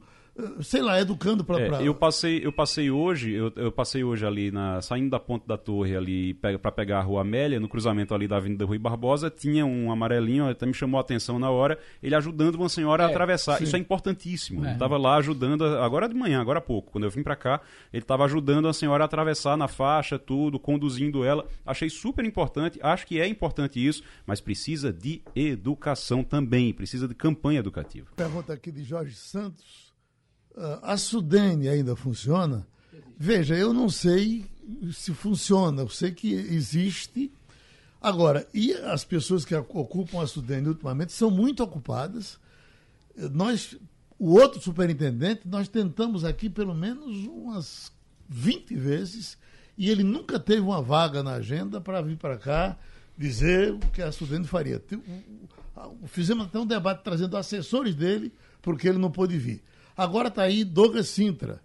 sei lá, educando para. É, eu passei, eu passei hoje, eu, eu passei hoje ali na saindo da ponte da torre ali para pegar a Rua Amélia, no cruzamento ali da Avenida Rui Barbosa, tinha um amarelinho, até me chamou a atenção na hora, ele ajudando uma senhora a É, atravessar. Isso é importantíssimo. É. Ele estava lá ajudando a- agora de manhã, agora há pouco, quando eu vim para cá, ele estava ajudando a senhora a atravessar na faixa, tudo, conduzindo ela. Achei super importante, acho que é importante isso, mas precisa de educação também, precisa de campanha educativa. Pergunta aqui de Jorge Santos. Ah, a Sudene ainda funciona? Veja, eu não sei se funciona, eu sei que existe. Agora, e as pessoas que ocupam a Sudene ultimamente são muito ocupadas. Nós, o outro superintendente, nós tentamos aqui pelo menos umas 20 vezes e ele nunca teve uma vaga na agenda para vir para cá dizer o que a Sudene faria. Fizemos até um debate trazendo assessores dele, porque ele não pôde vir. Agora está aí Douglas Sintra.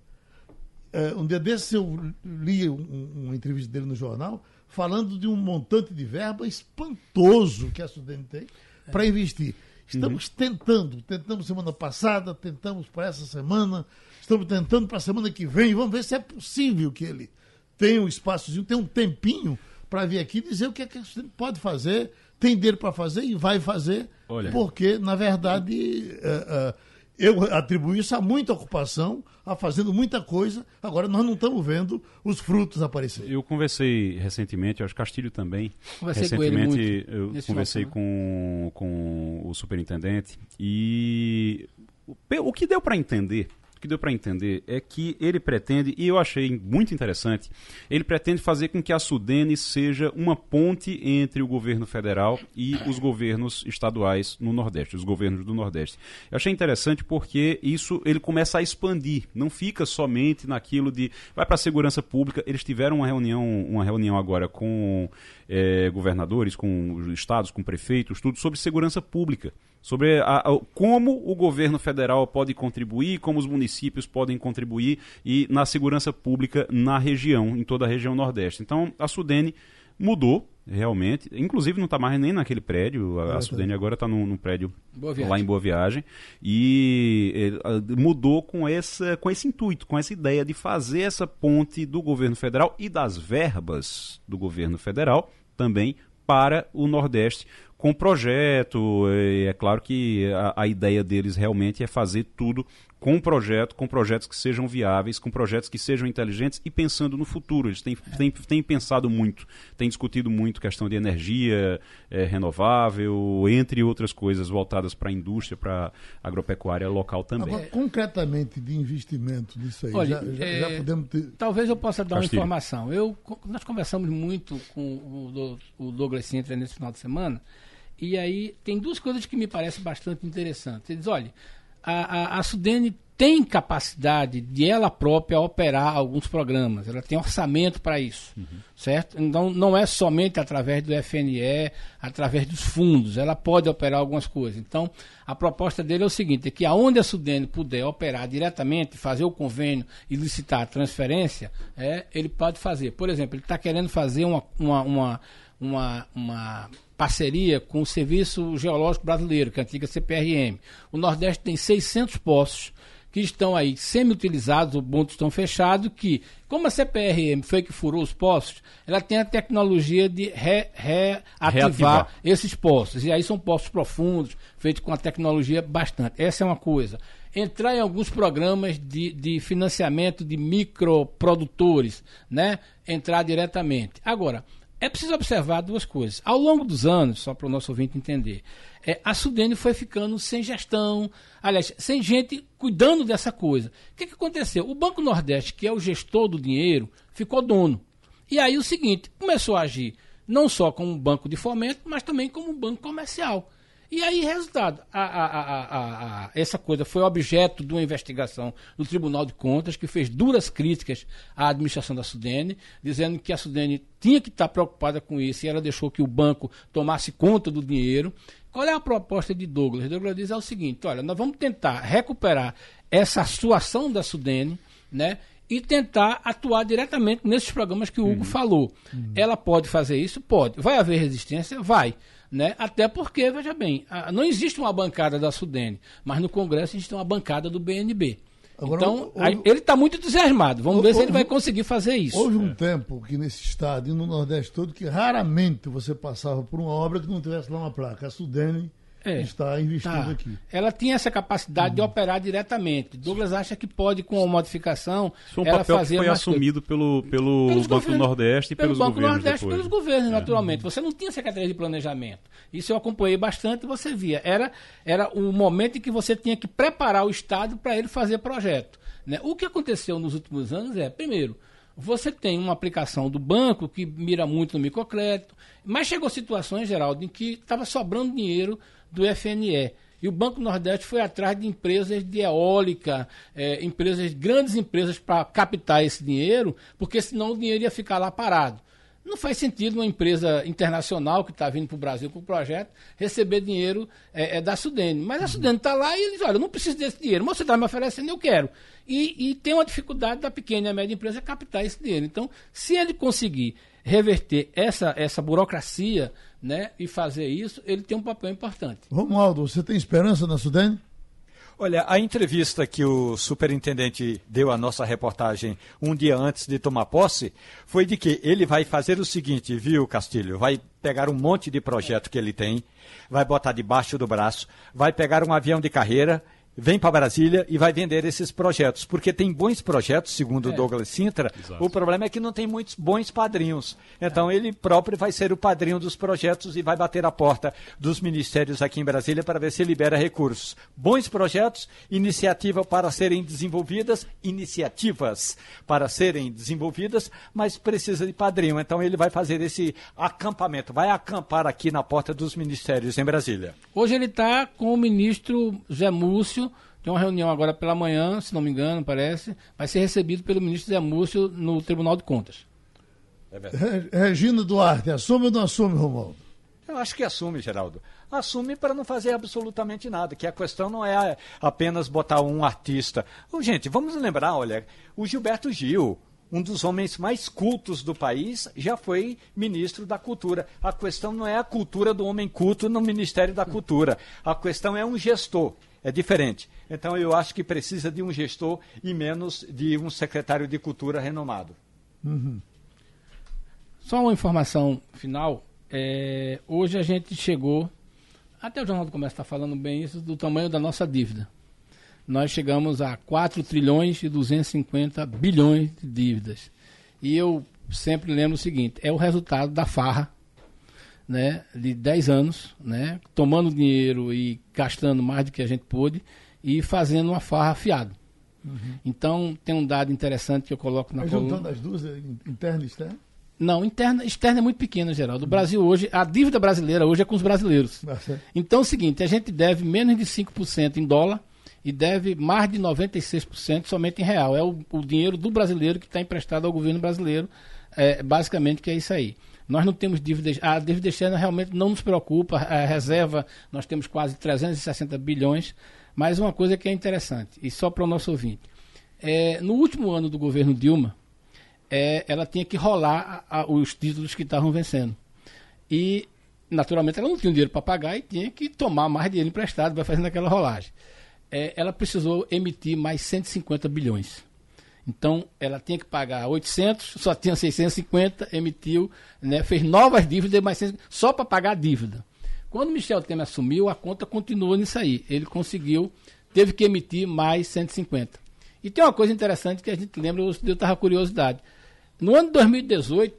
É, um dia desses eu li um- uma entrevista dele no jornal falando de um montante de verba espantoso que a Sudene tem para investir. Estamos tentando, tentamos semana passada, tentamos para essa semana, estamos tentando para a semana que vem, vamos ver se é possível que ele tenha um espaçozinho, tenha um tempinho para vir aqui dizer o que é que a Sudene pode fazer, tem dinheiro para fazer e vai fazer, Olha. porque, na verdade, é, é, eu atribuo isso a muita ocupação, a fazendo muita coisa. Agora nós não estamos vendo os frutos aparecerem. Eu conversei recentemente, acho que Castilho também. Conversei com ele recentemente muito eu conversei final com, com o superintendente e o, o que deu para entender, o que deu para entender é que ele pretende, e eu achei muito interessante, ele pretende fazer com que a Sudene seja uma ponte entre o governo federal e os governos estaduais no Nordeste, os governos do Nordeste. Eu achei interessante porque isso ele começa a expandir, não fica somente naquilo de vai para a segurança pública. Eles tiveram uma reunião, uma reunião agora com eh, governadores, com os estados, com prefeitos, tudo sobre segurança pública, sobre a- a- como o governo federal pode contribuir, como os municípios podem contribuir e na segurança pública na região, em toda a região Nordeste. Então a Sudene mudou realmente, inclusive não está mais nem naquele prédio, a, a Sudene agora está num, num prédio lá em Boa Viagem. E ah, mudou com essa com esse intuito, com essa ideia de fazer essa ponte do governo federal e das verbas do governo federal também para o Nordeste com projeto. eh, É claro que a, a ideia deles realmente é fazer tudo com projeto, com projetos que sejam viáveis, com projetos que sejam inteligentes e pensando no futuro. Eles têm, têm, têm pensado muito, têm discutido muito questão de energia eh, renovável, entre outras coisas voltadas para a indústria, para a agropecuária local também. Agora, concretamente de investimento nisso aí, Olha, já, já- é, já podemos ter. Talvez eu possa dar Castilho. uma informação. Eu, nós conversamos muito com o, o Douglas Sintra nesse final de semana, e aí tem duas coisas que me parecem bastante interessantes. Ele diz, olha, a, a, a Sudene tem capacidade de ela própria operar alguns programas, ela tem orçamento para isso, certo? Então não é somente através do FNE, através dos fundos, ela pode operar algumas coisas. Então a proposta dele é o seguinte, é que aonde a Sudene puder operar diretamente, fazer o convênio e licitar a transferência, é, ele pode fazer. Por exemplo, ele está querendo fazer uma, uma, uma, uma, uma parceria com o Serviço Geológico Brasileiro, que é a antiga CPRM. O Nordeste tem 600 poços que estão aí semi-utilizados, ou muitos estão fechados, que, como a CPRM foi que furou os poços, ela tem a tecnologia de re- reativar Reativar. esses poços. E aí são poços profundos, feitos com a tecnologia bastante. Essa é uma coisa. Entrar em alguns programas de, de financiamento de microprodutores, né? Entrar diretamente. Agora, É preciso observar duas coisas. Ao longo dos anos, só para o nosso ouvinte entender, é, a Sudene foi ficando sem gestão, aliás, sem gente cuidando dessa coisa. O que, que aconteceu? O Banco Nordeste, que é o gestor do dinheiro, ficou dono. E aí o seguinte, começou a agir não só como um banco de fomento, mas também como um banco comercial. E aí, resultado, a, a, a, essa coisa foi objeto de uma investigação do Tribunal de Contas, que fez duras críticas à administração da Sudene, dizendo que a Sudene tinha que estar preocupada com isso e ela deixou que o banco tomasse conta do dinheiro. Qual é a proposta de Douglas? Douglas diz é o seguinte: olha, nós vamos tentar recuperar essa situação da Sudene, né? E tentar atuar diretamente nesses programas que o Hugo uhum. falou. Uhum. Ela pode fazer isso? Pode. Vai haver resistência? Vai. Né? Até porque, veja bem, não existe uma bancada da Sudene, mas no Congresso a tem uma bancada do BNB. Agora, então, houve, ele está muito entusiasmado. Vamos houve, ver se ele vai conseguir fazer isso. Houve um é. tempo que nesse estado e no Nordeste todo que raramente você passava por uma obra que não tivesse lá uma placa. A Sudene é, está investindo tá. aqui. Ela tinha essa capacidade uhum. de operar diretamente. Douglas acha que pode, com a modificação, Isso é um ela papel fazer que foi assumido pelo, pelo Banco do Nordeste e pelo pelos Banco governos Nordeste depois. pelos governos, é. naturalmente. Você não tinha Secretaria de Planejamento. Isso eu acompanhei bastante e você via. Era, era o momento em que você tinha que preparar o Estado para ele fazer projeto. Né? O que aconteceu nos últimos anos é, primeiro, você tem uma aplicação do banco que mira muito no microcrédito, mas chegou situações, Geraldo, em que estava sobrando dinheiro do FNE. E o Banco Nordeste foi atrás de empresas de eólica, é, empresas, grandes empresas para captar esse dinheiro, porque senão o dinheiro ia ficar lá parado. Não faz sentido uma empresa internacional que está vindo para o Brasil com o projeto receber dinheiro é, é da Sudene. Mas a Sudene está lá e eles, olha, eu não preciso desse dinheiro, mas você está me oferecendo, eu quero. E, e tem uma dificuldade da pequena e média empresa captar esse dinheiro. Então, se ele conseguir reverter essa, essa burocracia né, e fazer isso, ele tem um papel importante. Romualdo, você tem esperança na Sudene? Olha, a entrevista que o superintendente deu à nossa reportagem um dia antes de tomar posse foi de que ele vai fazer o seguinte, viu, Castilho? Vai pegar um monte de projeto que ele tem, vai botar debaixo do braço, vai pegar um avião de carreira vem para Brasília e vai vender esses projetos, porque tem bons projetos, segundo o é. Douglas Sintra. Exato. O problema é que não tem muitos bons padrinhos. Então é. ele próprio vai ser o padrinho dos projetos e vai bater a porta dos ministérios aqui em Brasília para ver se libera recursos. Bons projetos, iniciativa para serem desenvolvidas, iniciativas para serem desenvolvidas, mas precisa de padrinho. Então ele vai fazer esse acampamento, vai acampar aqui na porta dos ministérios em Brasília. Hoje ele está com o ministro Zé Múcio tem uma reunião agora pela manhã, se não me engano, parece. Vai ser recebido pelo ministro Zé Múcio no Tribunal de Contas. É Regina Duarte, assume ou não assume, Romualdo? Eu acho que assume, Geraldo. Assume para não fazer absolutamente nada, que a questão não é apenas botar um artista. Oh, gente, vamos lembrar, olha, o Gilberto Gil, um dos homens mais cultos do país, já foi ministro da Cultura. A questão não é a cultura do homem culto no Ministério da Cultura. A questão é um gestor é diferente. Então eu acho que precisa de um gestor e menos de um secretário de cultura renomado. Uhum. Só uma informação final. É, hoje a gente chegou, até o Jornal do Comércio está falando bem isso, do tamanho da nossa dívida. Nós chegamos a 4 trilhões e 250 bilhões de dívidas. E eu sempre lembro o seguinte, é o resultado da farra né, de 10 anos, né, tomando dinheiro e gastando mais do que a gente pôde e fazendo uma farra afiado. Uhum. Então, tem um dado interessante que eu coloco na Mas coluna. juntando as duas, é, interna e externa? Não, interna, externa é muito pequena, Geraldo. O Brasil hoje, a dívida brasileira hoje é com os brasileiros. Ah, então é o seguinte, a gente deve menos de 5% em dólar e deve mais de 96% somente em real. É o, o dinheiro do brasileiro que está emprestado ao governo brasileiro, é, basicamente que é isso aí. Nós não temos dívidas, a dívida externa realmente não nos preocupa, a reserva nós temos quase 360 bilhões, mas uma coisa que é interessante, e só para o nosso ouvinte, é, no último ano do governo Dilma, é, ela tinha que rolar a, a, os títulos que estavam vencendo. E, naturalmente, ela não tinha dinheiro para pagar e tinha que tomar mais dinheiro emprestado para fazer aquela rolagem. É, ela precisou emitir mais 150 bilhões. Então, ela tinha que pagar 800, só tinha 650, emitiu, né, fez novas dívidas, mas só para pagar a dívida. Quando Michel Temer assumiu, a conta continuou nisso aí. Ele conseguiu, teve que emitir mais 150. E tem uma coisa interessante que a gente lembra, eu estava curiosidade. No ano de 2018,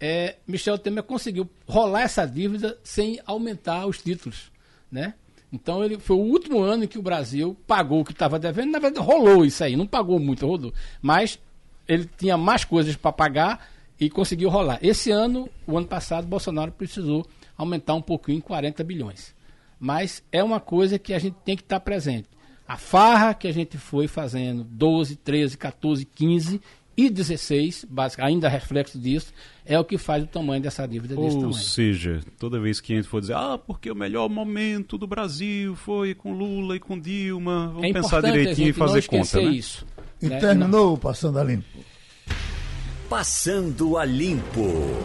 é, Michel Temer conseguiu rolar essa dívida sem aumentar os títulos, né? Então ele foi o último ano em que o Brasil pagou o que estava devendo. Na verdade, rolou isso aí, não pagou muito, rodou. Mas ele tinha mais coisas para pagar e conseguiu rolar. Esse ano, o ano passado, Bolsonaro precisou aumentar um pouquinho em 40 bilhões. Mas é uma coisa que a gente tem que estar tá presente. A farra que a gente foi fazendo 12, 13, 14, 15 e 16, basicamente, ainda reflexo disso, é o que faz o tamanho dessa dívida Ou desse tamanho. Ou seja, toda vez que a gente for dizer, ah, porque o melhor momento do Brasil foi com Lula e com Dilma, vamos é pensar direitinho e fazer conta, né? isso. E né? terminou Passando a Limpo. Passando a Limpo.